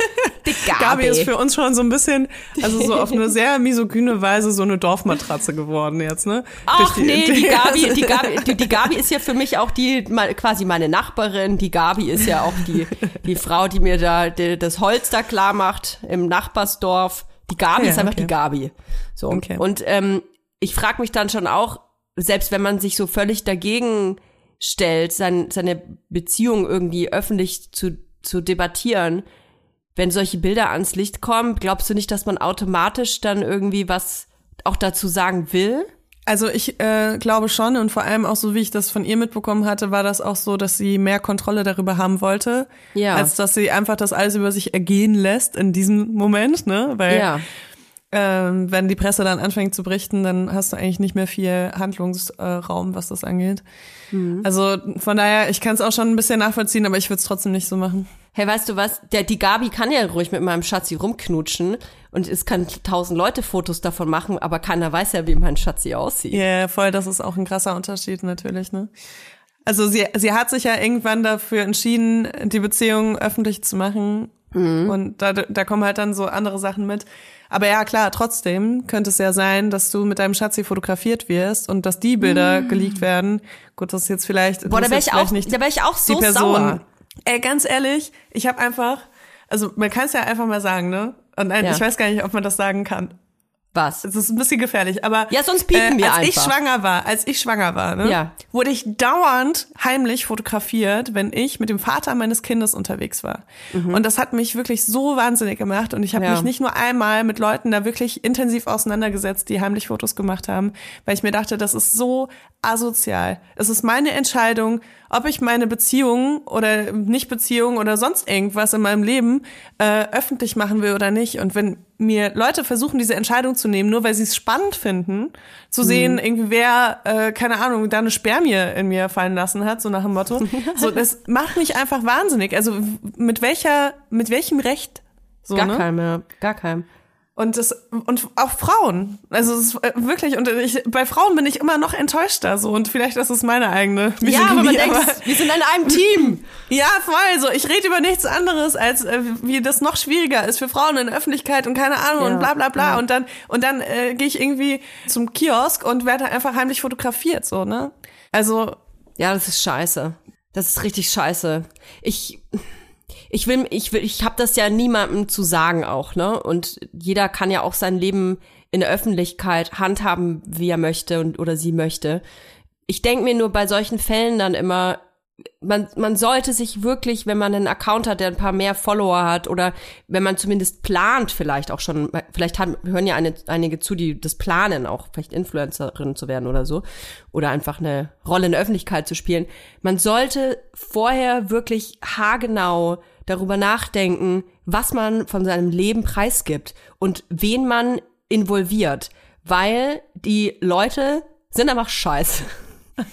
Die Gabi. Gabi ist für uns schon so ein bisschen, also so auf eine sehr misogyne Weise so eine Dorfmatratze geworden jetzt, ne? Ach Durch nee, die Gabi, <laughs> die Gabi, die, die Gabi ist ja für mich auch die quasi meine Nachbarin. Die Gabi ist ja auch die die Frau, die mir da die, das Holz da klar macht im Nachbarsdorf. Die Gabi Ja, ist einfach okay. die Gabi. So Okay. und ähm, ich frage mich dann schon auch, selbst wenn man sich so völlig dagegen stellt, sein, seine Beziehung irgendwie öffentlich zu zu debattieren, wenn solche Bilder ans Licht kommen, glaubst du nicht, dass man automatisch dann irgendwie was auch dazu sagen will? Also ich äh, glaube schon und vor allem auch so, wie ich das von ihr mitbekommen hatte, war das auch so, dass sie mehr Kontrolle darüber haben wollte, Ja. als dass sie einfach das alles über sich ergehen lässt in diesem Moment, ne? Weil Ja. Ähm, wenn die Presse dann anfängt zu berichten, dann hast du eigentlich nicht mehr viel Handlungsraum, was das angeht. Mhm. Also von daher, ich kann es auch schon ein bisschen nachvollziehen, aber ich würde es trotzdem nicht so machen. hey, weißt du was, der, die Gabi kann ja ruhig mit meinem Schatzi rumknutschen und es kann tausend Leute Fotos davon machen, aber keiner weiß ja, wie mein Schatzi aussieht. Ja, yeah, voll, das ist auch ein krasser Unterschied natürlich, ne? Also sie, sie hat sich ja irgendwann dafür entschieden, die Beziehung öffentlich zu machen. Mhm. Und da, da kommen halt dann so andere Sachen mit. Aber ja, klar, trotzdem könnte es ja sein, dass du mit deinem Schatzi fotografiert wirst und dass die Bilder mm. geleakt werden. Gut, das ist jetzt vielleicht. Boah, da wäre ich auch, nicht da wäre ich auch so sauer. Ey, ganz ehrlich, ich habe einfach, also man kann es ja einfach mal sagen, ne? Und nein, ja. ich weiß gar nicht, ob man das sagen kann. Was? Es ist ein bisschen gefährlich, aber ja, sonst piepen äh, als einfach. ich schwanger war, als ich schwanger war, ne, ja. wurde ich dauernd heimlich fotografiert, wenn ich mit dem Vater meines Kindes unterwegs war. Mhm. Und das hat mich wirklich so wahnsinnig gemacht und ich habe ja. mich nicht nur einmal mit Leuten da wirklich intensiv auseinandergesetzt, die heimlich Fotos gemacht haben, weil ich mir dachte, das ist so asozial. Es ist meine Entscheidung, ob ich meine Beziehung oder Nicht-Beziehung oder sonst irgendwas in meinem Leben äh, öffentlich machen will oder nicht. Und wenn mir Leute versuchen, diese Entscheidung zu nehmen, nur weil sie es spannend finden, zu sehen, mhm. irgendwie wer, äh, keine Ahnung, da eine Spermie in mir fallen lassen hat, so nach dem Motto. <laughs> so, das macht mich einfach wahnsinnig. Also mit welcher, mit welchem Recht? So, gar ne? keinem, ja. Gar keinem. Und das und auch Frauen. Also es ist äh, wirklich und ich, bei Frauen bin ich immer noch enttäuschter so und vielleicht ist es meine eigene Ja, aber man denkt, wir sind in einem Team. <laughs> ja, voll so. Ich rede über nichts anderes als äh, wie das noch schwieriger ist für Frauen in der Öffentlichkeit und keine Ahnung ja, und bla bla bla ja. und dann und dann äh, gehe ich irgendwie zum Kiosk und werde einfach heimlich fotografiert so, ne? Also ja, das ist scheiße. Das ist richtig scheiße. Ich ich will, ich will, ich habe das ja niemandem zu sagen auch, ne? Und jeder kann ja auch sein Leben in der Öffentlichkeit handhaben, wie er möchte und oder sie möchte. Ich denke mir nur bei solchen Fällen dann immer, man, man sollte sich wirklich, wenn man einen Account hat, der ein paar mehr Follower hat oder wenn man zumindest plant, vielleicht auch schon, vielleicht haben, hören ja eine, einige zu, die das planen, auch vielleicht Influencerin zu werden oder so oder einfach eine Rolle in der Öffentlichkeit zu spielen. Man sollte vorher wirklich haargenau darüber nachdenken, was man von seinem Leben preisgibt und wen man involviert, weil die Leute sind einfach scheiße. <laughs>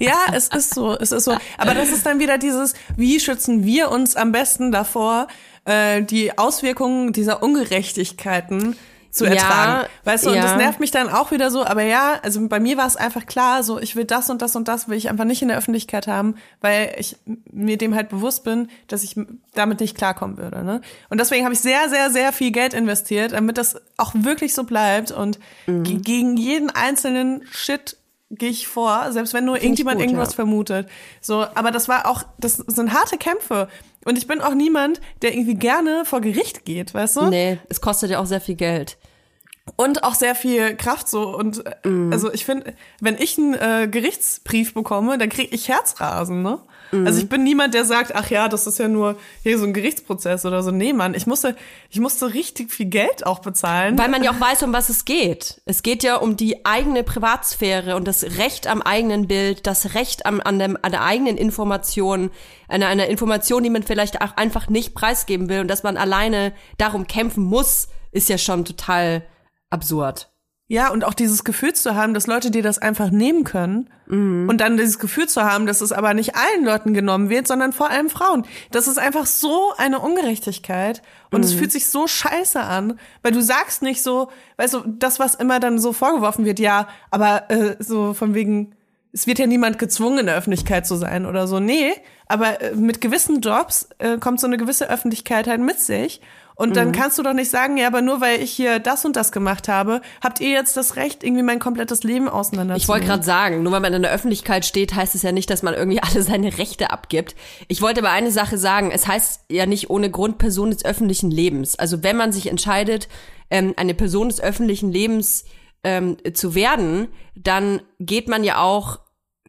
ja, es ist so, es ist so. Aber das ist dann wieder dieses, wie schützen wir uns am besten davor, äh, die Auswirkungen dieser Ungerechtigkeiten zu ertragen. Ja, weißt du, ja. und das nervt mich dann auch wieder so, aber ja, also bei mir war es einfach klar, so ich will das und das und das will ich einfach nicht in der Öffentlichkeit haben, weil ich mir dem halt bewusst bin, dass ich damit nicht klarkommen würde. Ne? Und deswegen habe ich sehr, sehr, sehr viel Geld investiert, damit das auch wirklich so bleibt und mhm. gegen jeden einzelnen Shit gehe ich vor, selbst wenn nur Find irgendjemand gut, irgendwas ja. vermutet. So, aber das war auch, das sind harte Kämpfe. Und ich bin auch niemand, der irgendwie gerne vor Gericht geht, weißt du? Nee, es kostet ja auch sehr viel Geld. Und auch sehr viel Kraft so. Und mm. also ich finde, wenn ich einen äh, Gerichtsbrief bekomme, dann kriege ich Herzrasen, ne? Mm. Also ich bin niemand, der sagt, ach ja, das ist ja nur hier so ein Gerichtsprozess oder so. Nee, Mann, ich musste, ich musste richtig viel Geld auch bezahlen. Weil man ja auch weiß, um was es geht. Es geht ja um die eigene Privatsphäre und das Recht am eigenen Bild, das Recht am, an, dem, an der eigenen Information, einer, einer Information, die man vielleicht auch einfach nicht preisgeben will und dass man alleine darum kämpfen muss, ist ja schon total absurd. Ja, und auch dieses Gefühl zu haben, dass Leute dir das einfach nehmen können mhm. und dann dieses Gefühl zu haben, dass es aber nicht allen Leuten genommen wird, sondern vor allem Frauen. Das ist einfach so eine Ungerechtigkeit und mhm. es fühlt sich so scheiße an, weil du sagst nicht so, weißt du, das, was immer dann so vorgeworfen wird, ja, aber äh, so von wegen, es wird ja niemand gezwungen, in der Öffentlichkeit zu sein oder so. Nee, aber äh, mit gewissen Jobs äh, kommt so eine gewisse Öffentlichkeit halt mit sich. Und dann mhm. kannst du doch nicht sagen, ja, aber nur weil ich hier das und das gemacht habe, habt ihr jetzt das Recht, irgendwie mein komplettes Leben auseinander Ich wollte gerade sagen, nur weil man in der Öffentlichkeit steht, heißt es ja nicht, dass man irgendwie <laughs> alle seine Rechte abgibt. Ich wollte aber eine Sache sagen, es heißt ja nicht ohne Grund Person des öffentlichen Lebens. Also wenn man sich entscheidet, ähm, eine Person des öffentlichen Lebens ähm, zu werden, dann geht man ja auch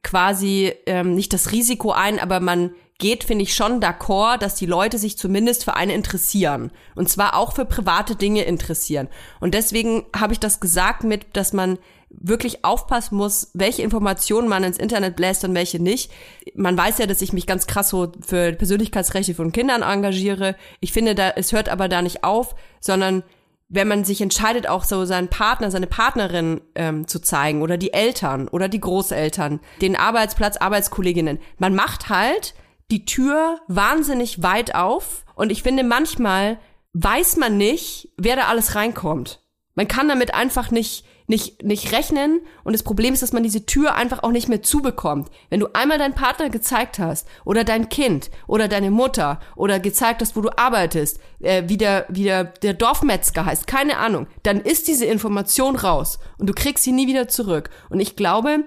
quasi ähm, nicht das Risiko ein, aber man geht, finde ich, schon d'accord, dass die Leute sich zumindest für eine interessieren. Und zwar auch für private Dinge interessieren. Und deswegen habe ich das gesagt mit, dass man wirklich aufpassen muss, welche Informationen man ins Internet bläst und welche nicht. Man weiß ja, dass ich mich ganz krass so für Persönlichkeitsrechte von Kindern engagiere. Ich finde, da, es hört aber da nicht auf, sondern wenn man sich entscheidet, auch so seinen Partner, seine Partnerin ähm, zu zeigen oder die Eltern oder die Großeltern, den Arbeitsplatz, Arbeitskolleginnen, man macht halt die Tür wahnsinnig weit auf und ich finde manchmal weiß man nicht, wer da alles reinkommt. Man kann damit einfach nicht nicht, nicht rechnen und das Problem ist, dass man diese Tür einfach auch nicht mehr zubekommt. Wenn du einmal deinen Partner gezeigt hast oder dein Kind oder deine Mutter oder gezeigt hast, wo du arbeitest, äh, wie, der, wie der, der Dorfmetzger heißt, keine Ahnung, dann ist diese Information raus und du kriegst sie nie wieder zurück. Und ich glaube,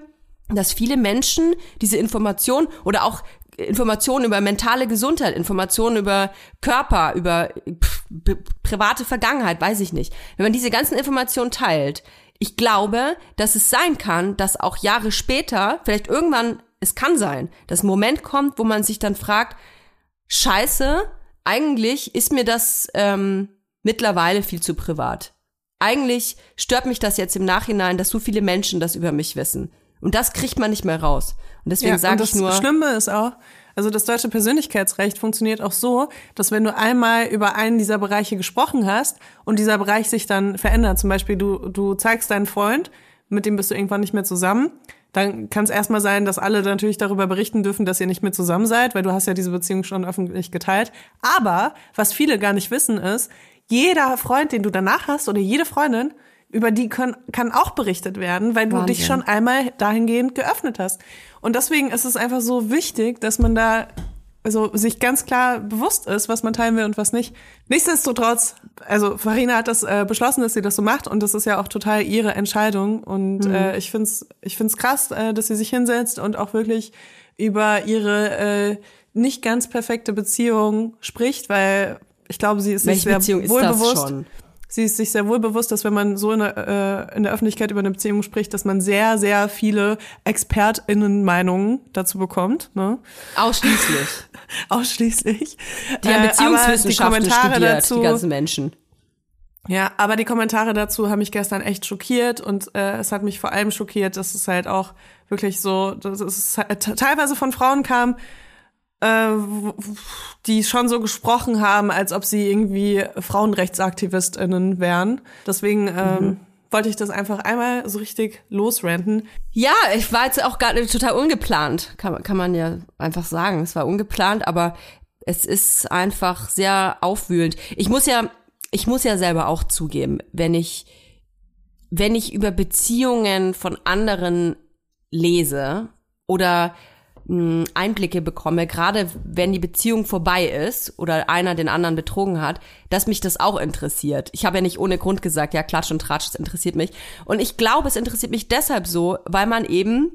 dass viele Menschen diese Information oder auch Informationen über mentale Gesundheit, Informationen über Körper, über private Vergangenheit, weiß ich nicht. Wenn man diese ganzen Informationen teilt, ich glaube, dass es sein kann, dass auch Jahre später, vielleicht irgendwann, es kann sein, dass ein Moment kommt, wo man sich dann fragt, scheiße, eigentlich ist mir das ähm, mittlerweile viel zu privat. Eigentlich stört mich das jetzt im Nachhinein, dass so viele Menschen das über mich wissen. Und das kriegt man nicht mehr raus. Und deswegen ja, sage ich nur. Das Schlimme ist auch, also das deutsche Persönlichkeitsrecht funktioniert auch so, dass wenn du einmal über einen dieser Bereiche gesprochen hast und dieser Bereich sich dann verändert, zum Beispiel du, du zeigst deinen Freund, mit dem bist du irgendwann nicht mehr zusammen, dann kann es erstmal sein, dass alle natürlich darüber berichten dürfen, dass ihr nicht mehr zusammen seid, weil du hast ja diese Beziehung schon öffentlich geteilt. Aber was viele gar nicht wissen ist, jeder Freund, den du danach hast oder jede Freundin über die können, kann auch berichtet werden, weil du Wahnsinn. dich schon einmal dahingehend geöffnet hast. Und deswegen ist es einfach so wichtig, dass man da also sich ganz klar bewusst ist, was man teilen will und was nicht. Nichtsdestotrotz, also Farina hat das äh, beschlossen, dass sie das so macht und das ist ja auch total ihre Entscheidung und mhm. äh, ich find's ich find's krass, äh, dass sie sich hinsetzt und auch wirklich über ihre äh, nicht ganz perfekte Beziehung spricht, weil ich glaube, sie ist Welche sich sehr Beziehung wohlbewusst sie ist sich sehr wohl bewusst, dass wenn man so in der, äh, in der Öffentlichkeit über eine Beziehung spricht, dass man sehr, sehr viele ExpertInnen-Meinungen dazu bekommt. Ne? Ausschließlich. <laughs> Ausschließlich. Die haben Beziehungswissenschaften die studiert, dazu, die ganzen Menschen. Ja, aber die Kommentare dazu haben mich gestern echt schockiert und äh, es hat mich vor allem schockiert, dass es halt auch wirklich so, dass es halt teilweise von Frauen kam, äh, die schon so gesprochen haben, als ob sie irgendwie Frauenrechtsaktivistinnen wären. Deswegen ähm, mhm. wollte ich das einfach einmal so richtig losrenten. Ja, ich war jetzt auch gar total ungeplant, kann, kann man ja einfach sagen. Es war ungeplant, aber es ist einfach sehr aufwühlend. Ich muss ja, ich muss ja selber auch zugeben, wenn ich, wenn ich über Beziehungen von anderen lese oder Einblicke bekomme, gerade wenn die Beziehung vorbei ist oder einer den anderen betrogen hat, dass mich das auch interessiert. Ich habe ja nicht ohne Grund gesagt, ja, Klatsch und Tratsch, es interessiert mich. Und ich glaube, es interessiert mich deshalb so, weil man eben,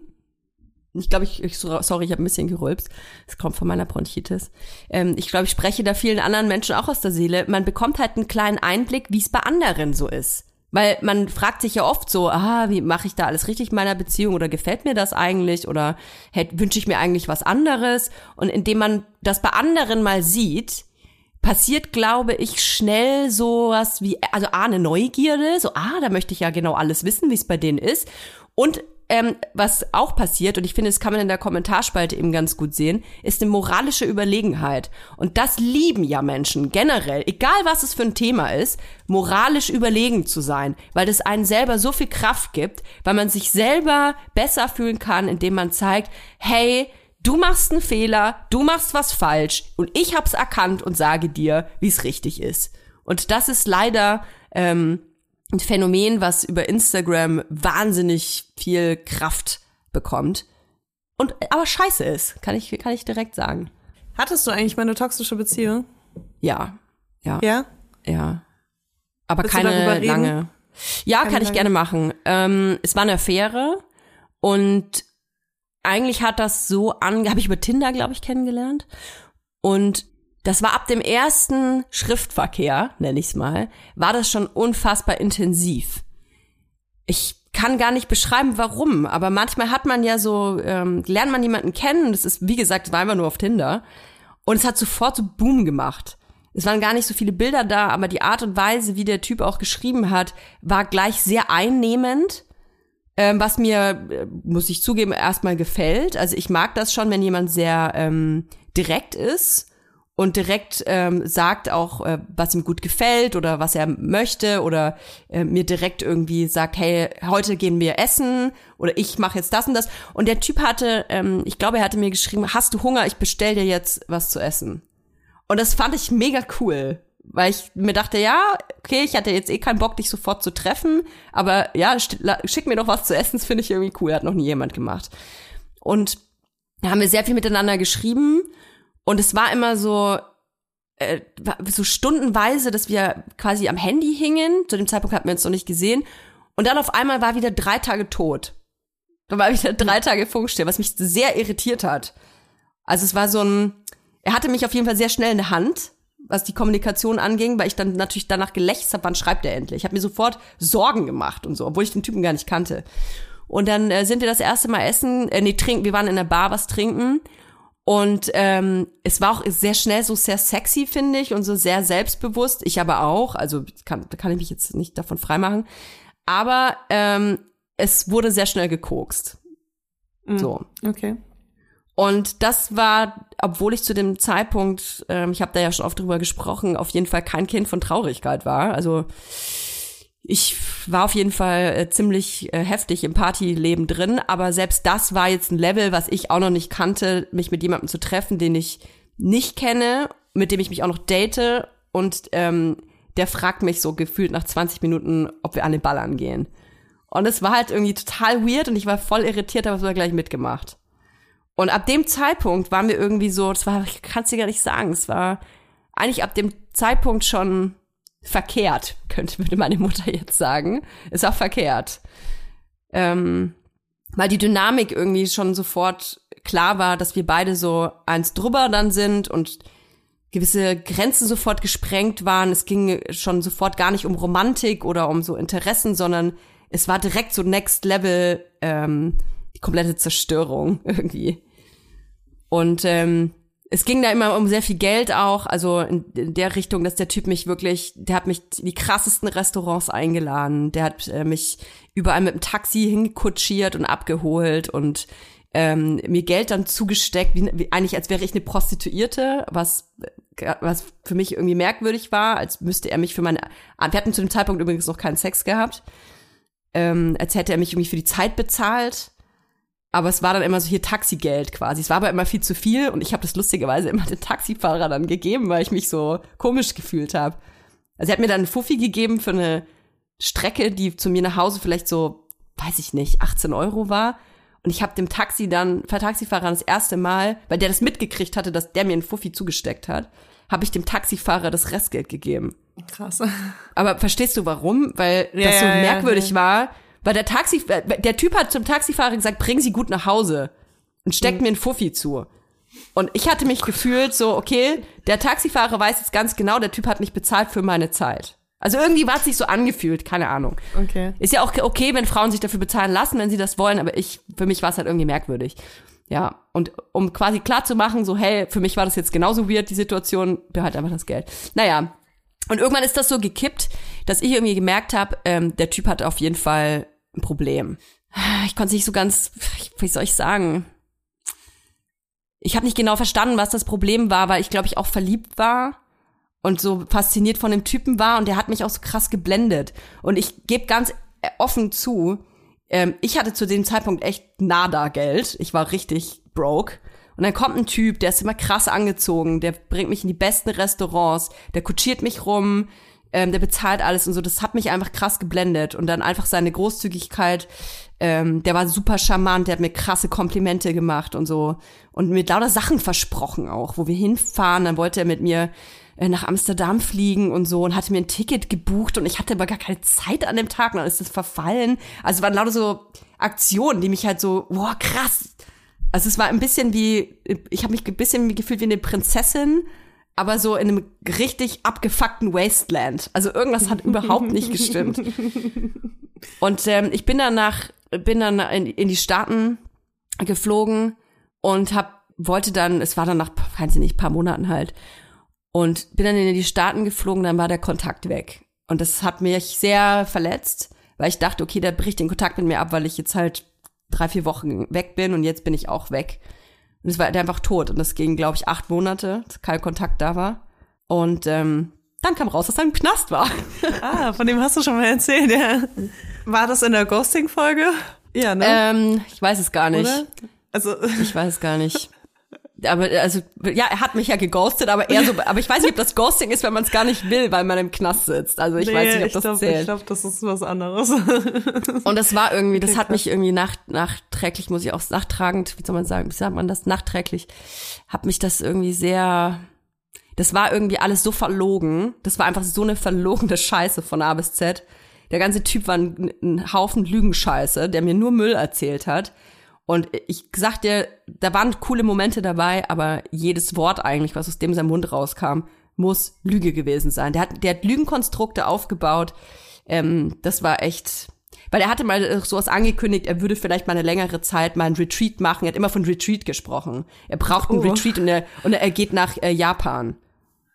ich glaube, ich, ich sorry, ich habe ein bisschen gerülpst, es kommt von meiner Bronchitis. Ähm, ich glaube, ich spreche da vielen anderen Menschen auch aus der Seele. Man bekommt halt einen kleinen Einblick, wie es bei anderen so ist. Weil man fragt sich ja oft so, ah, wie mache ich da alles richtig in meiner Beziehung oder gefällt mir das eigentlich oder wünsche ich mir eigentlich was anderes? Und indem man das bei anderen mal sieht, passiert, glaube ich, schnell sowas wie, also A, eine Neugierde, so, ah, da möchte ich ja genau alles wissen, wie es bei denen ist. Und ähm, was auch passiert, und ich finde, das kann man in der Kommentarspalte eben ganz gut sehen, ist eine moralische Überlegenheit. Und das lieben ja Menschen generell, egal was es für ein Thema ist, moralisch überlegen zu sein, weil das einen selber so viel Kraft gibt, weil man sich selber besser fühlen kann, indem man zeigt, hey, du machst einen Fehler, du machst was falsch und ich hab's erkannt und sage dir, wie es richtig ist. Und das ist leider ähm, ein Phänomen, was über Instagram wahnsinnig viel Kraft bekommt. Und aber scheiße ist, kann ich, kann ich direkt sagen. Hattest du eigentlich mal eine toxische Beziehung? Ja. Ja. Ja? Ja. Aber Willst keine lange. Ja, keine kann ich lange. gerne machen. Ähm, es war eine Affäre und eigentlich hat das so an, habe ich über Tinder, glaube ich, kennengelernt. Und das war ab dem ersten Schriftverkehr, nenne ich es mal, war das schon unfassbar intensiv. Ich kann gar nicht beschreiben, warum, aber manchmal hat man ja so, ähm, lernt man jemanden kennen, das ist, wie gesagt, es war immer nur auf Tinder, und es hat sofort so Boom gemacht. Es waren gar nicht so viele Bilder da, aber die Art und Weise, wie der Typ auch geschrieben hat, war gleich sehr einnehmend, ähm, was mir, äh, muss ich zugeben, erstmal gefällt. Also ich mag das schon, wenn jemand sehr ähm, direkt ist und direkt ähm, sagt auch, äh, was ihm gut gefällt oder was er möchte oder äh, mir direkt irgendwie sagt, hey, heute gehen wir essen oder ich mache jetzt das und das. Und der Typ hatte, ähm, ich glaube, er hatte mir geschrieben, hast du Hunger? Ich bestell dir jetzt was zu essen. Und das fand ich mega cool, weil ich mir dachte, ja, okay, ich hatte jetzt eh keinen Bock, dich sofort zu treffen, aber ja, schick mir doch was zu essen, das finde ich irgendwie cool, hat noch nie jemand gemacht. Und da haben wir sehr viel miteinander geschrieben und es war immer so, äh, so stundenweise, dass wir quasi am Handy hingen. Zu dem Zeitpunkt hatten wir uns noch nicht gesehen. Und dann auf einmal war wieder drei Tage tot. Dann war wieder drei Tage Funkstill, was mich sehr irritiert hat. Also es war so ein, er hatte mich auf jeden Fall sehr schnell in der Hand, was die Kommunikation anging, weil ich dann natürlich danach gelächzt habe, wann schreibt er endlich. Ich habe mir sofort Sorgen gemacht und so, obwohl ich den Typen gar nicht kannte. Und dann äh, sind wir das erste Mal essen, äh, nee, trinken, wir waren in der Bar was trinken und ähm, es war auch sehr schnell so sehr sexy, finde ich, und so sehr selbstbewusst. Ich aber auch, also kann, da kann ich mich jetzt nicht davon freimachen. Aber ähm, es wurde sehr schnell gekokst. Mhm. So. Okay. Und das war, obwohl ich zu dem Zeitpunkt, ähm, ich habe da ja schon oft drüber gesprochen, auf jeden Fall kein Kind von Traurigkeit war. Also ich war auf jeden Fall äh, ziemlich äh, heftig im Partyleben drin, aber selbst das war jetzt ein Level, was ich auch noch nicht kannte, mich mit jemandem zu treffen, den ich nicht kenne, mit dem ich mich auch noch date und ähm, der fragt mich so gefühlt nach 20 Minuten, ob wir an den Ball angehen. Und es war halt irgendwie total weird und ich war voll irritiert, aber es war gleich mitgemacht. Und ab dem Zeitpunkt waren wir irgendwie so, das war, ich kann es dir gar nicht sagen, es war eigentlich ab dem Zeitpunkt schon verkehrt, könnte würde meine Mutter jetzt sagen. Ist auch verkehrt. Ähm, weil die Dynamik irgendwie schon sofort klar war, dass wir beide so eins drüber dann sind und gewisse Grenzen sofort gesprengt waren. Es ging schon sofort gar nicht um Romantik oder um so Interessen, sondern es war direkt so Next Level, ähm, die komplette Zerstörung <laughs> irgendwie. Und ähm, es ging da immer um sehr viel Geld auch, also in, in, der Richtung, dass der Typ mich wirklich, der hat mich in die krassesten Restaurants eingeladen, der hat äh, mich überall mit dem Taxi hingekutschiert und abgeholt und ähm, mir Geld dann zugesteckt, wie, wie, eigentlich als wäre ich eine Prostituierte, was was für mich irgendwie merkwürdig war, als müsste er mich für meine, wir hatten zu dem Zeitpunkt übrigens noch keinen Sex gehabt, ähm, als hätte er mich irgendwie für die Zeit bezahlt aber es war dann immer so hier Taxigeld quasi. Es war aber immer viel zu viel und ich habe das lustigerweise immer den Taxifahrer dann gegeben, weil ich mich so komisch gefühlt habe. Also er hat mir dann einen Fuffi gegeben für eine Strecke, die zu mir nach Hause vielleicht so, weiß ich nicht, 18 Euro war. Und ich habe dem Taxi dann, für Taxifahrer das erste Mal, weil der das mitgekriegt hatte, dass der mir einen Fuffi zugesteckt hat, habe ich dem Taxifahrer das Restgeld gegeben. Krass. <laughs> Aber verstehst du warum? Weil ja, das so merkwürdig ja, ja. war weil der Taxi, äh, der Typ hat zum Taxifahrer gesagt, bring sie gut nach Hause und steckt mhm. mir einen Fuffi zu. Und ich hatte mich gefühlt so, okay, der Taxifahrer weiß jetzt ganz genau, der Typ hat nicht bezahlt für meine Zeit. Also irgendwie war es sich so angefühlt, keine Ahnung. Okay. Ist ja auch okay, wenn Frauen sich dafür bezahlen lassen, wenn sie das wollen, aber ich, für mich war es halt irgendwie merkwürdig. Ja, und um quasi klar zu machen, so, hey, für mich war das jetzt genauso weird, die Situation, behalt einfach das Geld. Naja, und irgendwann ist das so gekippt, dass ich irgendwie gemerkt habe, ähm, der Typ hat auf jeden Fall ein Problem. Ich konnte es nicht so ganz, wie soll ich sagen? Ich habe nicht genau verstanden, was das Problem war, weil ich glaube ich auch verliebt war und so fasziniert von dem Typen war und der hat mich auch so krass geblendet. Und ich gebe ganz offen zu, ähm, ich hatte zu dem Zeitpunkt echt nada Geld. Ich war richtig broke. Und dann kommt ein Typ, der ist immer krass angezogen, der bringt mich in die besten Restaurants, der kutschiert mich rum, ähm, der bezahlt alles und so. Das hat mich einfach krass geblendet. Und dann einfach seine Großzügigkeit, ähm, der war super charmant, der hat mir krasse Komplimente gemacht und so. Und mir lauter Sachen versprochen auch, wo wir hinfahren. Dann wollte er mit mir äh, nach Amsterdam fliegen und so und hatte mir ein Ticket gebucht und ich hatte aber gar keine Zeit an dem Tag und dann ist das verfallen. Also waren lauter so Aktionen, die mich halt so, boah, krass. Also es war ein bisschen wie, ich habe mich ein bisschen gefühlt wie eine Prinzessin, aber so in einem richtig abgefuckten Wasteland. Also irgendwas hat überhaupt nicht gestimmt. <laughs> Und ähm, ich bin dann nach, bin dann in, in die Staaten geflogen und hab, wollte dann, es war dann nach, weiß ich nicht, paar Monaten halt, und bin dann in die Staaten geflogen, dann war der Kontakt weg. Und das hat mich sehr verletzt, weil ich dachte, okay, der bricht den Kontakt mit mir ab, weil ich jetzt halt drei, vier Wochen weg bin und jetzt bin ich auch weg. Und es war der einfach tot. Und das ging, glaube ich, acht Monate, dass kein Kontakt da war. Und ähm, dann kam raus, dass er im Knast war. <laughs> Ah, von dem hast du schon mal erzählt, ja. War das in der Ghosting-Folge? Ja, ne? ähm, ich weiß es gar nicht. Oder? Also, Ich weiß es gar nicht. Aber also ja, er hat mich ja geghostet, aber eher so, <laughs> aber ich weiß nicht, ob das Ghosting ist, wenn man es gar nicht will, weil man im Knast sitzt. Also ich weiß nicht, ob das glaub, zählt. Ich glaube, das ist was anderes. Und das war irgendwie, das hat mich irgendwie nach, nachträglich, muss ich auch nachtragend, wie soll man sagen, wie sagt man das, nachträglich, hat mich das irgendwie sehr, das war irgendwie alles so verlogen. Das war einfach so eine verlogene Scheiße von A bis Z. Der ganze Typ war ein, ein Haufen Lügenscheiße, der mir nur Müll erzählt hat. Und ich sag dir, da waren coole Momente dabei, aber jedes Wort eigentlich, was aus dem seinem Mund rauskam, muss Lüge gewesen sein. Der hat, der hat Lügenkonstrukte aufgebaut. Ähm, das war echt, weil er hatte mal sowas angekündigt, er würde vielleicht mal eine längere Zeit mal ein Retreat machen. Er hat immer von Retreat gesprochen. Er braucht einen Oh. Retreat und er, und er geht nach äh, Japan.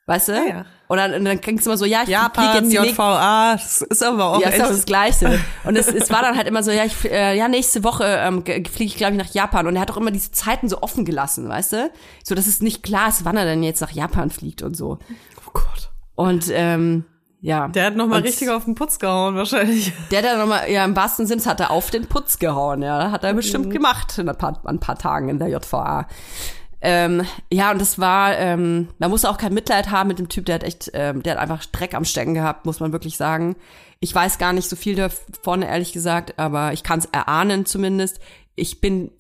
Weißt du? Ja, ja. Und dann, und dann ging's immer so, ja, ich flieg Japan, jetzt die nächsten- JVA, das ist aber auch ja, ist echt. auch das Gleiche. <laughs> Und es, es war dann halt immer so, ja, ich, äh, ja nächste Woche ähm, ge- fliege ich, glaube ich, nach Japan. Und er hat auch immer diese Zeiten so offen gelassen, weißt du? So, dass es nicht klar ist, wann er denn jetzt nach Japan fliegt und so. oh Gott. Und ähm, ja. Der hat noch mal Und richtig auf den Putz gehauen, wahrscheinlich. Der hat dann nochmal, ja, im wahrsten Sinne hat er auf den Putz gehauen, ja. Hat er bestimmt Mhm. gemacht in ein paar, ein paar Tagen in der JVA. Ähm, ja, und das war, ähm, man muss auch kein Mitleid haben mit dem Typ, der hat echt, ähm, der hat einfach Dreck am Stecken gehabt, muss man wirklich sagen. Ich weiß gar nicht so viel davon, ehrlich gesagt, aber ich kann es erahnen zumindest. Ich bin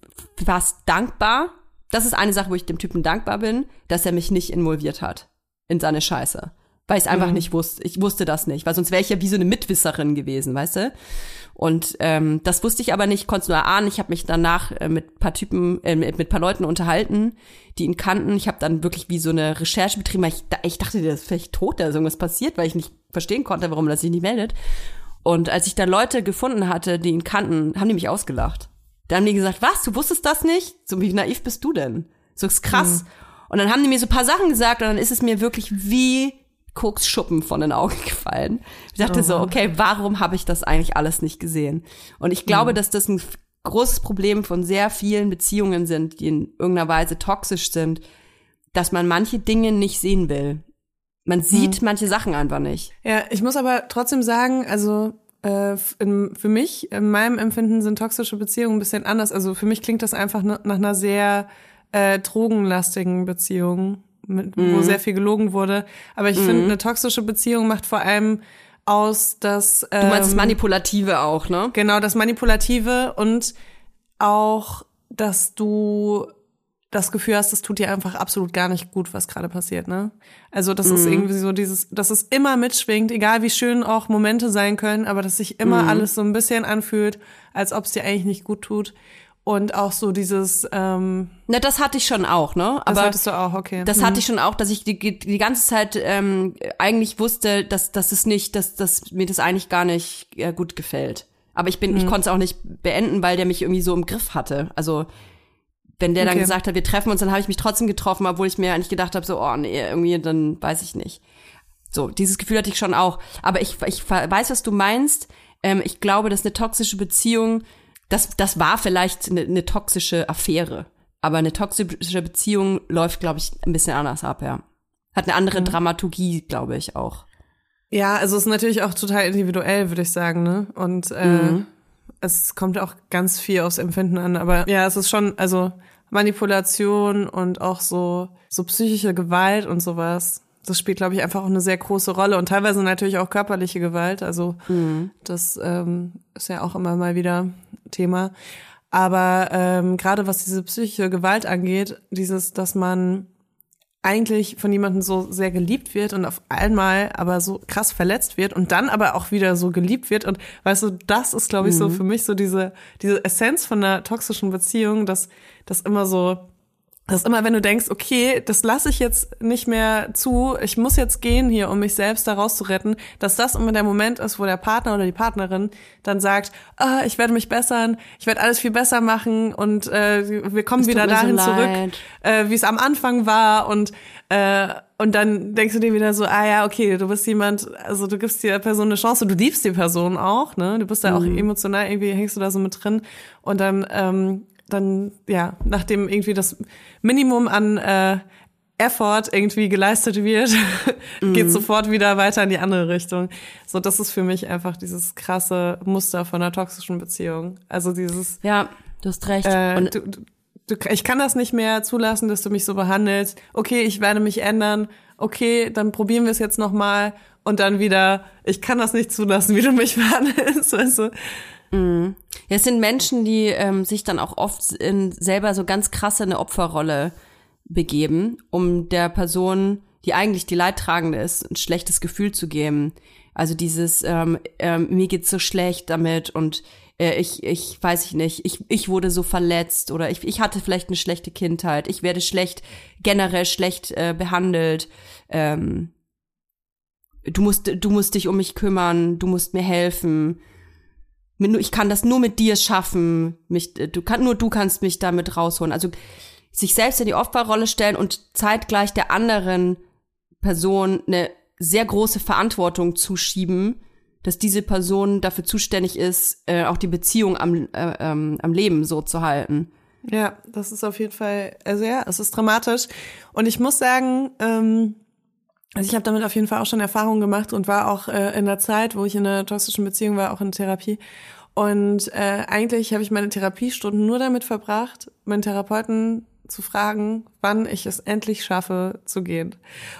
fast dankbar. Das ist eine Sache, wo ich dem Typen dankbar bin, dass er mich nicht involviert hat in seine Scheiße. Weil ich es einfach nicht wusste. Ich wusste das nicht, weil sonst wäre ich ja wie so eine Mitwisserin gewesen, weißt du? Und ähm, das wusste ich aber nicht, konnte es nur erahnen. Ich habe mich danach äh, mit paar Typen, äh, mit, paar Leuten unterhalten, die ihn kannten. Ich habe dann wirklich wie so eine Recherche betrieben, weil ich, da- ich dachte, der ist vielleicht tot, da ist irgendwas passiert, weil ich nicht verstehen konnte, warum er sich nicht meldet. Und als ich dann Leute gefunden hatte, die ihn kannten, haben die mich ausgelacht. Da haben die gesagt, was, du wusstest das nicht? So wie naiv bist du denn? So ist krass. Und dann haben die mir so ein paar Sachen gesagt und dann ist es mir wirklich wie Koksschuppen von den Augen <laughs> gefallen. Ich dachte so, okay, warum habe ich das eigentlich alles nicht gesehen? Und ich glaube, dass das ein großes Problem von sehr vielen Beziehungen sind, die in irgendeiner Weise toxisch sind, dass man manche Dinge nicht sehen will. Man sieht manche Sachen einfach nicht. Ja, ich muss aber trotzdem sagen, also äh, in, für mich, in meinem Empfinden sind toxische Beziehungen ein bisschen anders. Also für mich klingt das einfach na- nach einer sehr äh, drogenlastigen Beziehung, mit, Mhm. wo sehr viel gelogen wurde. Aber ich finde, eine toxische Beziehung macht vor allem aus, dass Du meinst das ähm, Manipulative auch, ne? Genau, das Manipulative und auch, dass du das Gefühl hast, das tut dir einfach absolut gar nicht gut, was gerade passiert, ne? Also das ist irgendwie so dieses, dass es immer mitschwingt, egal wie schön auch Momente sein können, aber dass sich immer alles so ein bisschen anfühlt, als ob es dir eigentlich nicht gut tut. Und auch so dieses, ähm, Na, das hatte ich schon auch, ne? das Aber hattest du auch, okay. Das hatte ich schon auch, dass ich die, die ganze Zeit ähm, eigentlich wusste, dass, dass es nicht, dass, dass mir das eigentlich gar nicht äh, gut gefällt. Aber ich bin, ich konnte es auch nicht beenden, weil der mich irgendwie so im Griff hatte. Also wenn der dann Okay. gesagt hat, wir treffen uns, dann habe ich mich trotzdem getroffen, obwohl ich mir eigentlich gedacht habe, so, oh nee, irgendwie, dann weiß ich nicht. So, dieses Gefühl hatte ich schon auch. Aber ich, ich weiß, was du meinst. Ähm, ich glaube, dass eine toxische Beziehung, das, das war vielleicht eine, eine toxische Affäre. Aber eine toxische Beziehung läuft, glaube ich, ein bisschen anders ab, ja. Hat eine andere Dramaturgie, glaube ich, auch. Ja, also es ist natürlich auch total individuell, würde ich sagen, ne? Und äh, Mhm. es kommt auch ganz viel aufs Empfinden an. Aber ja, es ist schon, also Manipulation und auch so, so psychische Gewalt und sowas. Das spielt, glaube ich, einfach auch eine sehr große Rolle und teilweise natürlich auch körperliche Gewalt. Also das ähm, ist ja auch immer mal wieder Thema. Aber ähm, gerade was diese psychische Gewalt angeht, dieses, dass man eigentlich von jemandem so sehr geliebt wird und auf einmal aber so krass verletzt wird und dann aber auch wieder so geliebt wird und weißt du, das ist glaube ich so für mich so diese diese Essenz von einer toxischen Beziehung, dass das immer so dass immer, wenn du denkst, okay, das lasse ich jetzt nicht mehr zu, ich muss jetzt gehen hier, um mich selbst da rauszuretten, dass das immer der Moment ist, wo der Partner oder die Partnerin dann sagt, ah, ich werde mich bessern, ich werde alles viel besser machen und äh, wir kommen wieder mir so dahin zurück, äh, wie es am Anfang war und äh, und dann denkst du dir wieder so, ah ja, okay, du bist jemand, also du gibst der Person eine Chance, du liebst die Person auch, ne? Du bist da auch emotional irgendwie hängst du da so mit drin und dann ähm, dann, ja, nachdem irgendwie das Minimum an äh, Effort irgendwie geleistet wird, <laughs> mm. geht sofort wieder weiter in die andere Richtung. So, das ist für mich einfach dieses krasse Muster von einer toxischen Beziehung. Also dieses. Ja, du hast recht. Äh, du, du, ich kann das nicht mehr zulassen, dass du mich so behandelst. Okay, ich werde mich ändern. Okay, dann probieren wir es jetzt noch mal und dann wieder. Ich kann das nicht zulassen, wie du mich <laughs> behandelst. Weißt du? Mm. Ja, es sind Menschen, die ähm, sich dann auch oft in selber so ganz krasse eine Opferrolle begeben, um der Person, die eigentlich die Leidtragende ist, ein schlechtes Gefühl zu geben. Also dieses, ähm, ähm, mir geht's so schlecht damit und äh, ich, ich weiß ich nicht, ich, ich wurde so verletzt oder ich, ich hatte vielleicht eine schlechte Kindheit, ich werde schlecht, generell schlecht äh, behandelt. Ähm, du musst, du musst dich um mich kümmern, du musst mir helfen. Ich kann das nur mit dir schaffen. Mich, du kann, nur du kannst mich damit rausholen. Also sich selbst in die Opferrolle stellen und zeitgleich der anderen Person eine sehr große Verantwortung zuschieben, dass diese Person dafür zuständig ist, äh, auch die Beziehung am, äh, ähm, am Leben so zu halten. Ja, das ist auf jeden Fall, also ja, es ist dramatisch. Und ich muss sagen, ähm, also ich habe damit auf jeden Fall auch schon Erfahrungen gemacht und war auch äh, in der Zeit, wo ich in einer toxischen Beziehung war, auch in Therapie. Und äh, eigentlich habe ich meine Therapiestunden nur damit verbracht, meinen Therapeuten zu fragen, wann ich es endlich schaffe zu gehen.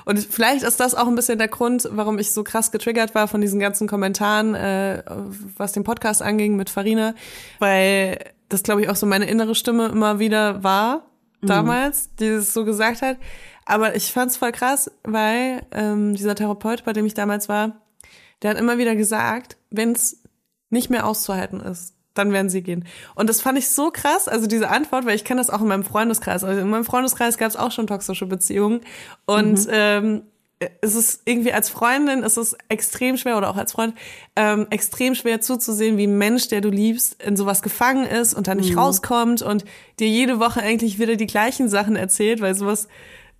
Und vielleicht ist das auch ein bisschen der Grund, warum ich so krass getriggert war von diesen ganzen Kommentaren, äh, was den Podcast anging mit Farina, weil das, glaube ich, auch so meine innere Stimme immer wieder war mhm. damals, mhm. die es so gesagt hat. Aber ich fand's voll krass, weil ähm, dieser Therapeut, bei dem ich damals war, der hat immer wieder gesagt, wenn's nicht mehr auszuhalten ist, dann werden sie gehen. Und das fand ich so krass, also diese Antwort, weil ich kenne das auch in meinem Freundeskreis. Also in meinem Freundeskreis gab es auch schon toxische Beziehungen. Und mhm. ähm, es ist irgendwie als Freundin ist es extrem schwer oder auch als Freund ähm, extrem schwer zuzusehen, wie ein Mensch, der du liebst, in sowas gefangen ist und dann nicht mhm. rauskommt und dir jede Woche eigentlich wieder die gleichen Sachen erzählt, weil sowas,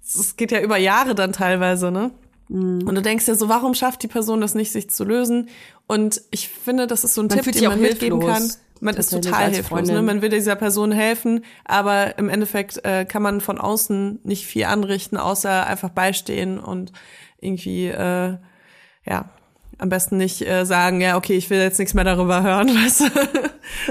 es geht ja über Jahre dann teilweise, ne? Mhm. Und du denkst ja so, warum schafft die Person das nicht, sich zu lösen? Und ich finde, das ist so ein man Tipp, den man mitgeben kann. Man ist total hilflos. Ne? Man will dieser Person helfen, aber im Endeffekt äh, kann man von außen nicht viel anrichten, außer einfach beistehen und irgendwie, äh, ja, am besten nicht äh, sagen, ja, okay, ich will jetzt nichts mehr darüber hören, <laughs> weißt du?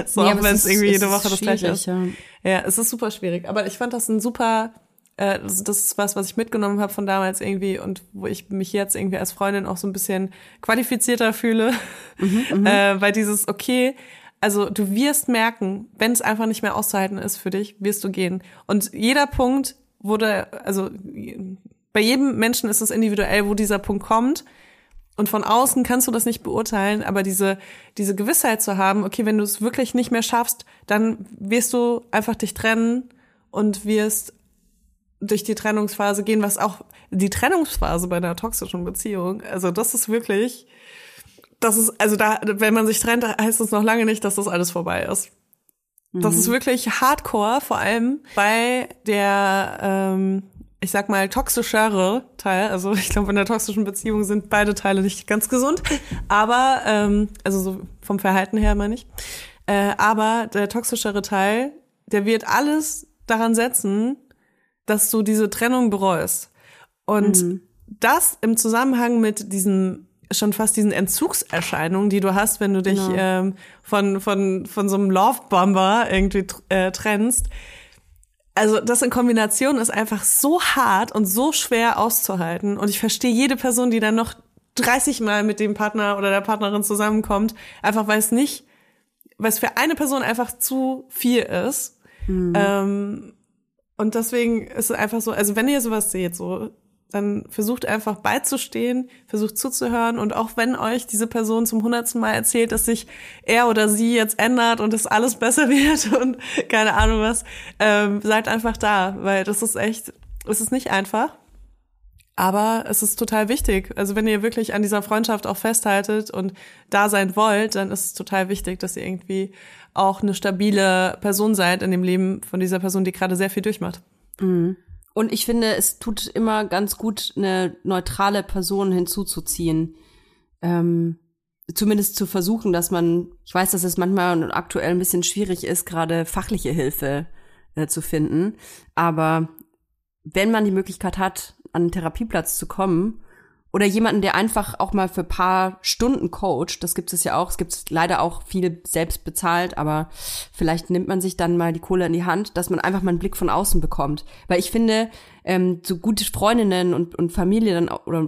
so, ja, auch wenn es irgendwie jede Woche das gleiche ist. Ja. ja, es ist super schwierig. Aber ich fand das ein super äh, das, das ist was, was ich mitgenommen habe von damals irgendwie und wo ich mich jetzt irgendwie als Freundin auch so ein bisschen qualifizierter fühle. Mhm, mhm. <laughs> äh, weil dieses, okay, also du wirst merken, wenn es einfach nicht mehr auszuhalten ist für dich, wirst du gehen. Und jeder Punkt wurde, also bei jedem Menschen ist es individuell, wo dieser Punkt kommt. Und von außen kannst du das nicht beurteilen, aber diese, diese Gewissheit zu haben, okay, wenn du es wirklich nicht mehr schaffst, dann wirst du einfach dich trennen und wirst durch die Trennungsphase gehen, was auch die Trennungsphase bei einer toxischen Beziehung, also das ist wirklich, das ist, also da, wenn man sich trennt, heißt es noch lange nicht, dass das alles vorbei ist. Das ist mhm. wirklich hardcore, vor allem bei der, ähm, ich sag mal, toxischere Teil. Also <laughs> ich glaube, in der toxischen Beziehung sind beide Teile nicht ganz gesund. <laughs> Aber, ähm, also so vom Verhalten her meine ich. Äh, aber der toxischere Teil, der wird alles daran setzen, dass du diese Trennung bereust. Und mhm. das im Zusammenhang mit diesem schon fast diesen Entzugserscheinungen, die du hast, wenn du dich genau. ähm, von, von, von so einem Love-Bomber irgendwie äh, trennst. Also das in Kombination ist einfach so hart und so schwer auszuhalten. Und ich verstehe jede Person, die dann noch 30 Mal mit dem Partner oder der Partnerin zusammenkommt, einfach weil es nicht, weil es für eine Person einfach zu viel ist. Mhm. Ähm, und deswegen ist es einfach so, also wenn ihr sowas seht, so, dann versucht einfach beizustehen, versucht zuzuhören und auch wenn euch diese Person zum hundertsten Mal erzählt, dass sich er oder sie jetzt ändert und es alles besser <laughs> wird und keine Ahnung was, ähm, seid einfach da, weil das ist echt, es ist nicht einfach. Aber es ist total wichtig. Also wenn ihr wirklich an dieser Freundschaft auch festhaltet und da sein wollt, dann ist es total wichtig, dass ihr irgendwie auch eine stabile Person seid in dem Leben von dieser Person, die gerade sehr viel durchmacht. Mhm. Und ich finde, es tut immer ganz gut, eine neutrale Person hinzuzuziehen. Ähm, zumindest zu versuchen, dass man, ich weiß, dass es manchmal aktuell ein bisschen schwierig ist, gerade fachliche Hilfe äh, zu finden, aber wenn man die Möglichkeit hat, an einen Therapieplatz zu kommen oder jemanden, der einfach auch mal für paar Stunden coacht, das gibt es ja auch, es gibt leider auch viel selbst bezahlt, aber vielleicht nimmt man sich dann mal die Kohle in die Hand, dass man einfach mal einen Blick von außen bekommt. Weil ich finde, ähm, so gute Freundinnen und, und Familie dann auch, oder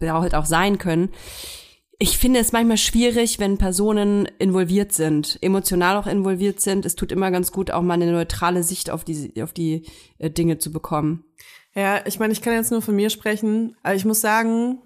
halt auch sein können, ich finde es manchmal schwierig, wenn Personen involviert sind, emotional auch involviert sind. Es tut immer ganz gut, auch mal eine neutrale Sicht auf die, auf die äh, Dinge zu bekommen. Ja, ich meine, ich kann jetzt nur von mir sprechen, aber ich muss sagen,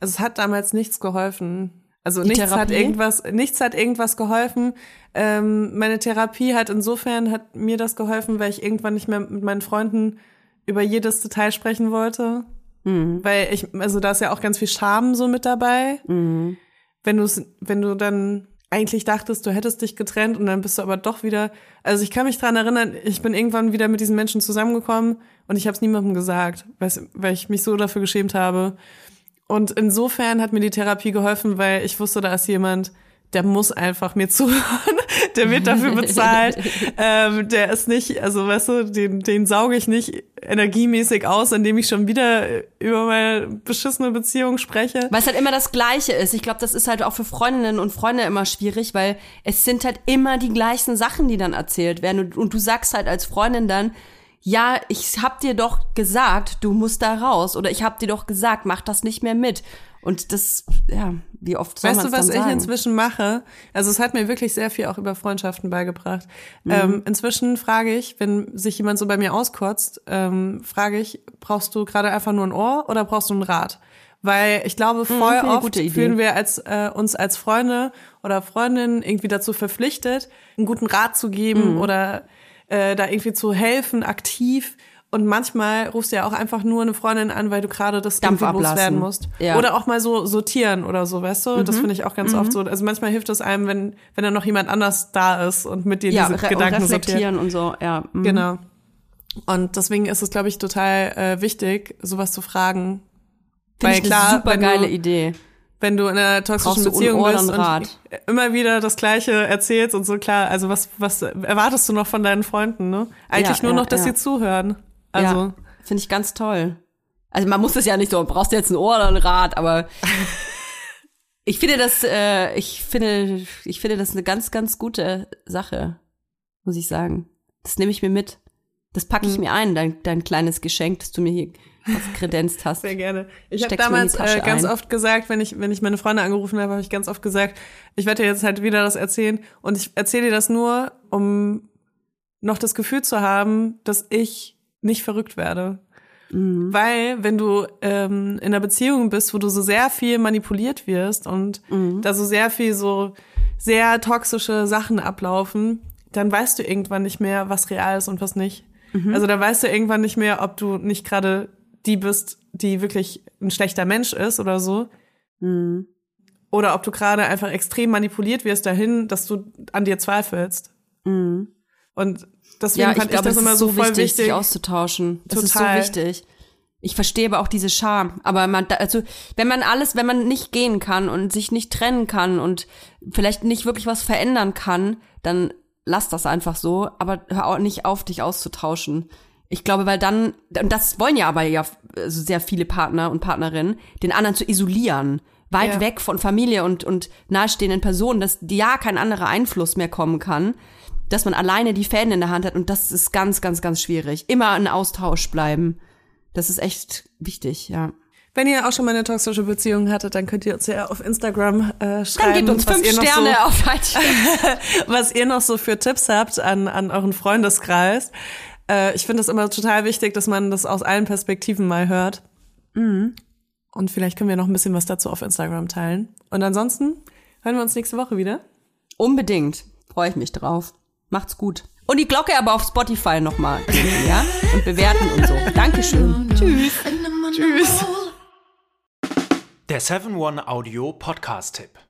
also es hat damals nichts geholfen. Also die nichts Therapie? hat irgendwas, nichts hat irgendwas geholfen. Ähm, meine Therapie hat insofern hat mir das geholfen, weil ich irgendwann nicht mehr mit meinen Freunden über jedes Detail sprechen wollte. Mhm. Weil ich, also da ist ja auch ganz viel Scham so mit dabei. Mhm. Wenn du wenn du dann eigentlich dachtest, du hättest dich getrennt und dann bist du aber doch wieder. Also ich kann mich dran erinnern, ich bin irgendwann wieder mit diesen Menschen zusammengekommen und ich habe es niemandem gesagt, weil ich mich so dafür geschämt habe. Und insofern hat mir die Therapie geholfen, weil ich wusste, da ist jemand, der muss einfach mir zuhören, <laughs> der wird dafür bezahlt, ähm, der ist nicht, also weißt du, den, den sauge ich nicht energiemäßig aus, indem ich schon wieder über meine beschissene Beziehung spreche. Weil es halt immer das Gleiche ist. Ich glaube, das ist halt auch für Freundinnen und Freunde immer schwierig, weil es sind halt immer die gleichen Sachen, die dann erzählt werden und, und du sagst halt als Freundin dann, ja, ich hab dir doch gesagt, du musst da raus oder ich hab dir doch gesagt, mach das nicht mehr mit. Und das, ja, wie oft Weißt du, was ich inzwischen mache? Also es hat mir wirklich sehr viel auch über Freundschaften beigebracht. Mhm. Ähm, inzwischen frage ich, wenn sich jemand so bei mir auskotzt, ähm, frage ich, brauchst du gerade einfach nur ein Ohr oder brauchst du ein Rat? Weil ich glaube, mhm, voll mhm, oft fühlen wir als, äh, uns als Freunde oder Freundinnen irgendwie dazu verpflichtet, einen guten Rat zu geben mhm. oder äh, da irgendwie zu helfen, aktiv. Und manchmal rufst du ja auch einfach nur eine Freundin an, weil du gerade das Dampf loswerden musst. Ja. Oder auch mal so sortieren oder so, weißt du? Mhm. Das finde ich auch ganz mhm. oft so. Also manchmal hilft es einem, wenn, wenn dann noch jemand anders da ist und mit dir ja, diese Gedanken reflektieren sortiert. und so, ja. Mhm. Genau. Und deswegen ist es, glaube ich, total äh, wichtig, sowas zu fragen. Find weil klar, super geile Idee wenn du in einer toxischen Beziehung bist und immer wieder das Gleiche erzählst und so klar, also was was erwartest du noch von deinen Freunden, ne? Eigentlich ja, nur ja, noch, dass ja. sie zuhören. Also ja, finde ich ganz toll. Also man muss das ja nicht so, brauchst du jetzt ein Ohr oder ein Rad, aber <laughs> ich finde das, äh, ich finde, ich finde das eine ganz, ganz gute Sache, muss ich sagen. Das nehme ich mir mit. Das packe ich hm. mir ein, dein, dein kleines Geschenk, das du mir hier kredenzt hast. Sehr gerne. Ich habe damals äh, ganz ein. oft gesagt, wenn ich, wenn ich meine Freunde angerufen habe, habe ich ganz oft gesagt, ich werde dir jetzt halt wieder das erzählen und ich erzähle dir das nur, um noch das Gefühl zu haben, dass ich nicht verrückt werde. Mhm. Weil, wenn du ähm, in einer Beziehung bist, wo du so sehr viel manipuliert wirst und mhm. da so sehr viel so sehr toxische Sachen ablaufen, dann weißt du irgendwann nicht mehr, was real ist und was nicht. Mhm. Also da weißt du irgendwann nicht mehr, ob du nicht gerade die bist, die wirklich ein schlechter Mensch ist oder so. Mhm. Oder ob du gerade einfach extrem manipuliert wirst dahin, dass du an dir zweifelst. Mhm. Und deswegen ja, ich fand ich, das immer so, so voll wichtig, wichtig, sich auszutauschen. Das Total. ist so wichtig. Ich verstehe aber auch diese Scham. Aber man, also, wenn man alles, wenn man nicht gehen kann und sich nicht trennen kann und vielleicht nicht wirklich was verändern kann, dann lass das einfach so, aber hör auch nicht auf, dich auszutauschen. Ich glaube, weil dann, und das wollen ja aber ja also sehr viele Partner und Partnerinnen, den anderen zu isolieren, weit ja. weg von Familie und, und nahestehenden Personen, dass ja kein anderer Einfluss mehr kommen kann dass man alleine die Fäden in der Hand hat und das ist ganz, ganz, ganz schwierig. Immer in Austausch bleiben. Das ist echt wichtig, ja. Wenn ihr auch schon mal eine toxische Beziehung hattet, dann könnt ihr uns ja auf Instagram äh, schreiben. Dann gebt uns fünf Sterne so, auf <laughs> Was ihr noch so für Tipps habt an, an euren Freundeskreis. Äh, ich finde es immer total wichtig, dass man das aus allen Perspektiven mal hört. Mhm. Und vielleicht können wir noch ein bisschen was dazu auf Instagram teilen. Und ansonsten hören wir uns nächste Woche wieder. Unbedingt. Freue ich mich drauf. Macht's gut. Und die Glocke aber auf Spotify nochmal, ja? Und bewerten und so. Dankeschön. Tschüss. Tschüss. Der 7-One Audio Podcast-Tipp.